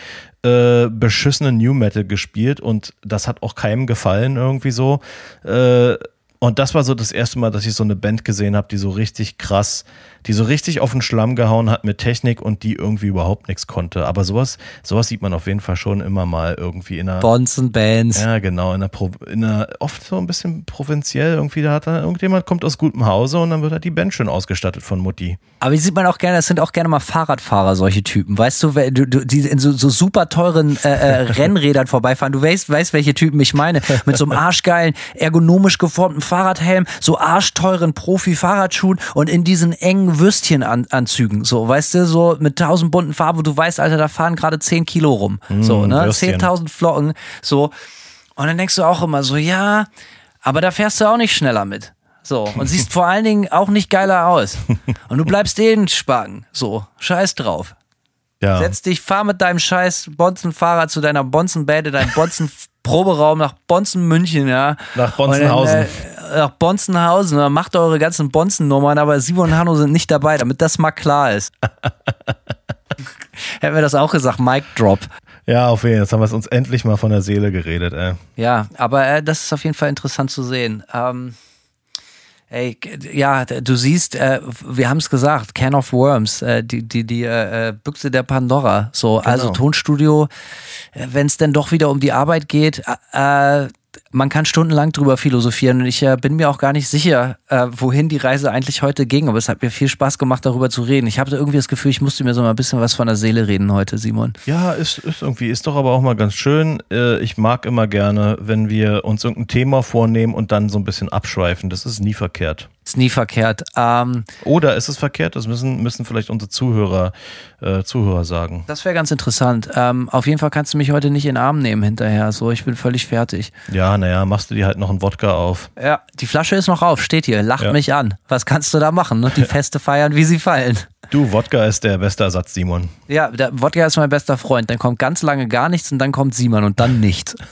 S3: äh, beschissenen New Metal gespielt und das hat auch keinem gefallen irgendwie so. Äh, und das war so das erste Mal, dass ich so eine Band gesehen habe, die so richtig krass die so richtig auf den Schlamm gehauen hat mit Technik und die irgendwie überhaupt nichts konnte. Aber sowas, sowas sieht man auf jeden Fall schon immer mal irgendwie in einer.
S4: Bonzen Bands.
S3: Ja, genau, in einer, Pro, in einer oft so ein bisschen provinziell irgendwie. Da hat da irgendjemand kommt aus gutem Hause und dann wird halt die Band schön ausgestattet von Mutti.
S4: Aber die sieht man auch gerne, das sind auch gerne mal Fahrradfahrer, solche Typen. Weißt du die in so, so super teuren äh, äh, *laughs* Rennrädern vorbeifahren. Du weißt, weißt, welche Typen ich meine. Mit so einem arschgeilen, ergonomisch geformten Fahrradhelm, so arschteuren Profi-Fahrradschuhen und in diesen engen Würstchenanzügen, so, weißt du, so mit tausend bunten Farben, wo du weißt, Alter, da fahren gerade zehn Kilo rum, mm, so, ne, 10.000 Flocken, so. Und dann denkst du auch immer so, ja, aber da fährst du auch nicht schneller mit. So, und *laughs* siehst vor allen Dingen auch nicht geiler aus. Und du bleibst den Spagen. So, scheiß drauf. Ja. Setz dich, fahr mit deinem scheiß Bonzenfahrrad zu deiner Bonzenbäde, deinem Bonzen Proberaum nach Bonzen München, ja.
S3: Nach Bonzenhausen. Dann,
S4: äh, nach Bonzenhausen. Dann macht eure ganzen Bonzen-Nummern, aber Simon und Hanno sind nicht dabei, damit das mal klar ist. *laughs* Hätten wir das auch gesagt, Mic Drop.
S3: Ja, auf jeden Fall. Jetzt haben wir es uns endlich mal von der Seele geredet, ey.
S4: Ja, aber äh, das ist auf jeden Fall interessant zu sehen. Ähm, Ey, ja, du siehst, äh, wir haben es gesagt, Can of Worms, äh, die, die, die äh, Büchse der Pandora. So, also genau. also Tonstudio, äh, wenn es denn doch wieder um die Arbeit geht, äh, man kann stundenlang drüber philosophieren und ich äh, bin mir auch gar nicht sicher, äh, wohin die Reise eigentlich heute ging, aber es hat mir viel Spaß gemacht, darüber zu reden. Ich habe irgendwie das Gefühl, ich musste mir so mal ein bisschen was von der Seele reden heute, Simon.
S3: Ja, ist, ist irgendwie, ist doch aber auch mal ganz schön. Äh, ich mag immer gerne, wenn wir uns irgendein Thema vornehmen und dann so ein bisschen abschweifen. Das ist nie verkehrt.
S4: Ist nie verkehrt. Ähm,
S3: Oder ist es verkehrt? Das müssen, müssen vielleicht unsere Zuhörer, äh, Zuhörer sagen.
S4: Das wäre ganz interessant. Ähm, auf jeden Fall kannst du mich heute nicht in den Arm nehmen hinterher. So, ich bin völlig fertig.
S3: Ja, naja, machst du dir halt noch einen Wodka auf.
S4: Ja, die Flasche ist noch auf, steht hier, lacht ja. mich an. Was kannst du da machen? Ne? Die Feste feiern, wie sie fallen.
S3: Du, Wodka ist der beste Ersatz, Simon.
S4: Ja, der Wodka ist mein bester Freund. Dann kommt ganz lange gar nichts und dann kommt Simon und dann nichts. *laughs*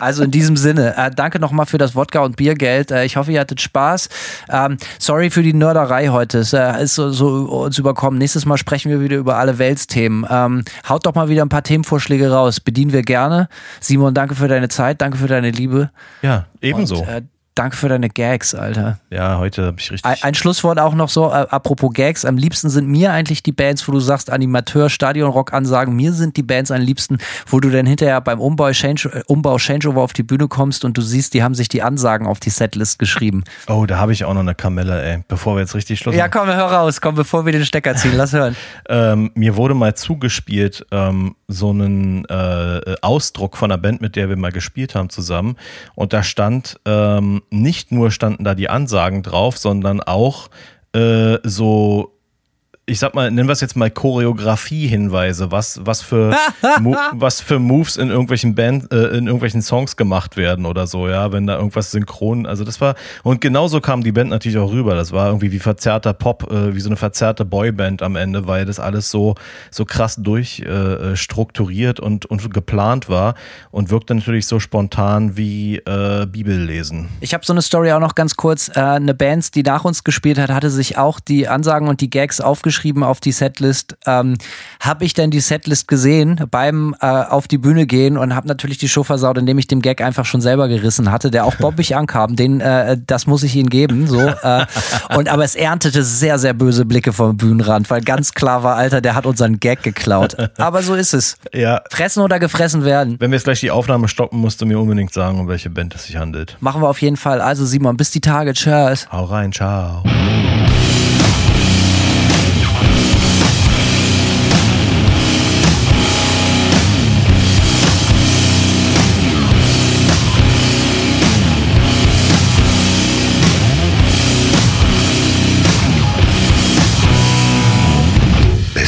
S4: Also in diesem Sinne, äh, danke nochmal für das Wodka und Biergeld. Äh, ich hoffe, ihr hattet Spaß. Ähm, sorry für die Nörderei heute. Es äh, ist so, so, uns überkommen. Nächstes Mal sprechen wir wieder über alle Weltsthemen. Ähm, haut doch mal wieder ein paar Themenvorschläge raus. Bedienen wir gerne. Simon, danke für deine Zeit, danke für deine Liebe.
S3: Ja, ebenso. Und, äh,
S4: Danke für deine Gags, Alter.
S3: Ja, heute habe ich richtig.
S4: Ein, ein, Schlusswort auch noch so, äh, apropos Gags. Am liebsten sind mir eigentlich die Bands, wo du sagst, Animateur, Stadionrock-Ansagen. Mir sind die Bands am liebsten, wo du dann hinterher beim Umbau, Change, äh, Umbau Changeover auf die Bühne kommst und du siehst, die haben sich die Ansagen auf die Setlist geschrieben.
S3: Oh, da habe ich auch noch eine Kamelle, ey. Bevor wir jetzt richtig Schluss
S4: Ja, komm, hör raus. Komm, bevor wir den Stecker ziehen. Lass hören. *laughs*
S3: ähm, mir wurde mal zugespielt, ähm, so einen äh, Ausdruck von einer Band, mit der wir mal gespielt haben zusammen. Und da stand ähm, nicht nur standen da die Ansagen drauf, sondern auch äh, so ich sag mal, nennen wir es jetzt mal Choreografie-Hinweise, was, was, für, *laughs* was für Moves in irgendwelchen Band, äh, in irgendwelchen Songs gemacht werden oder so, ja, wenn da irgendwas synchron, also das war, und genauso kam die Band natürlich auch rüber. Das war irgendwie wie verzerrter Pop, äh, wie so eine verzerrte Boyband am Ende, weil das alles so, so krass durchstrukturiert äh, und, und geplant war und wirkte natürlich so spontan wie äh, Bibellesen.
S4: Ich habe so eine Story auch noch ganz kurz. Äh, eine Band, die nach uns gespielt hat, hatte sich auch die Ansagen und die Gags aufgeschrieben geschrieben auf die Setlist. Ähm, habe ich denn die Setlist gesehen beim äh, auf die Bühne gehen und habe natürlich die Show versaut, indem ich dem Gag einfach schon selber gerissen hatte, der auch bobbig *laughs* ankam. Den, äh, das muss ich ihnen geben. So. Äh, und aber es erntete sehr, sehr böse Blicke vom Bühnenrand, weil ganz klar war, Alter, der hat unseren Gag geklaut. Aber so ist es.
S3: Ja.
S4: Fressen oder gefressen werden.
S3: Wenn wir jetzt gleich die Aufnahme stoppen, musst du mir unbedingt sagen, um welche Band es sich handelt.
S4: Machen wir auf jeden Fall. Also Simon, bis die Tage. Tschüss.
S3: Hau rein, ciao.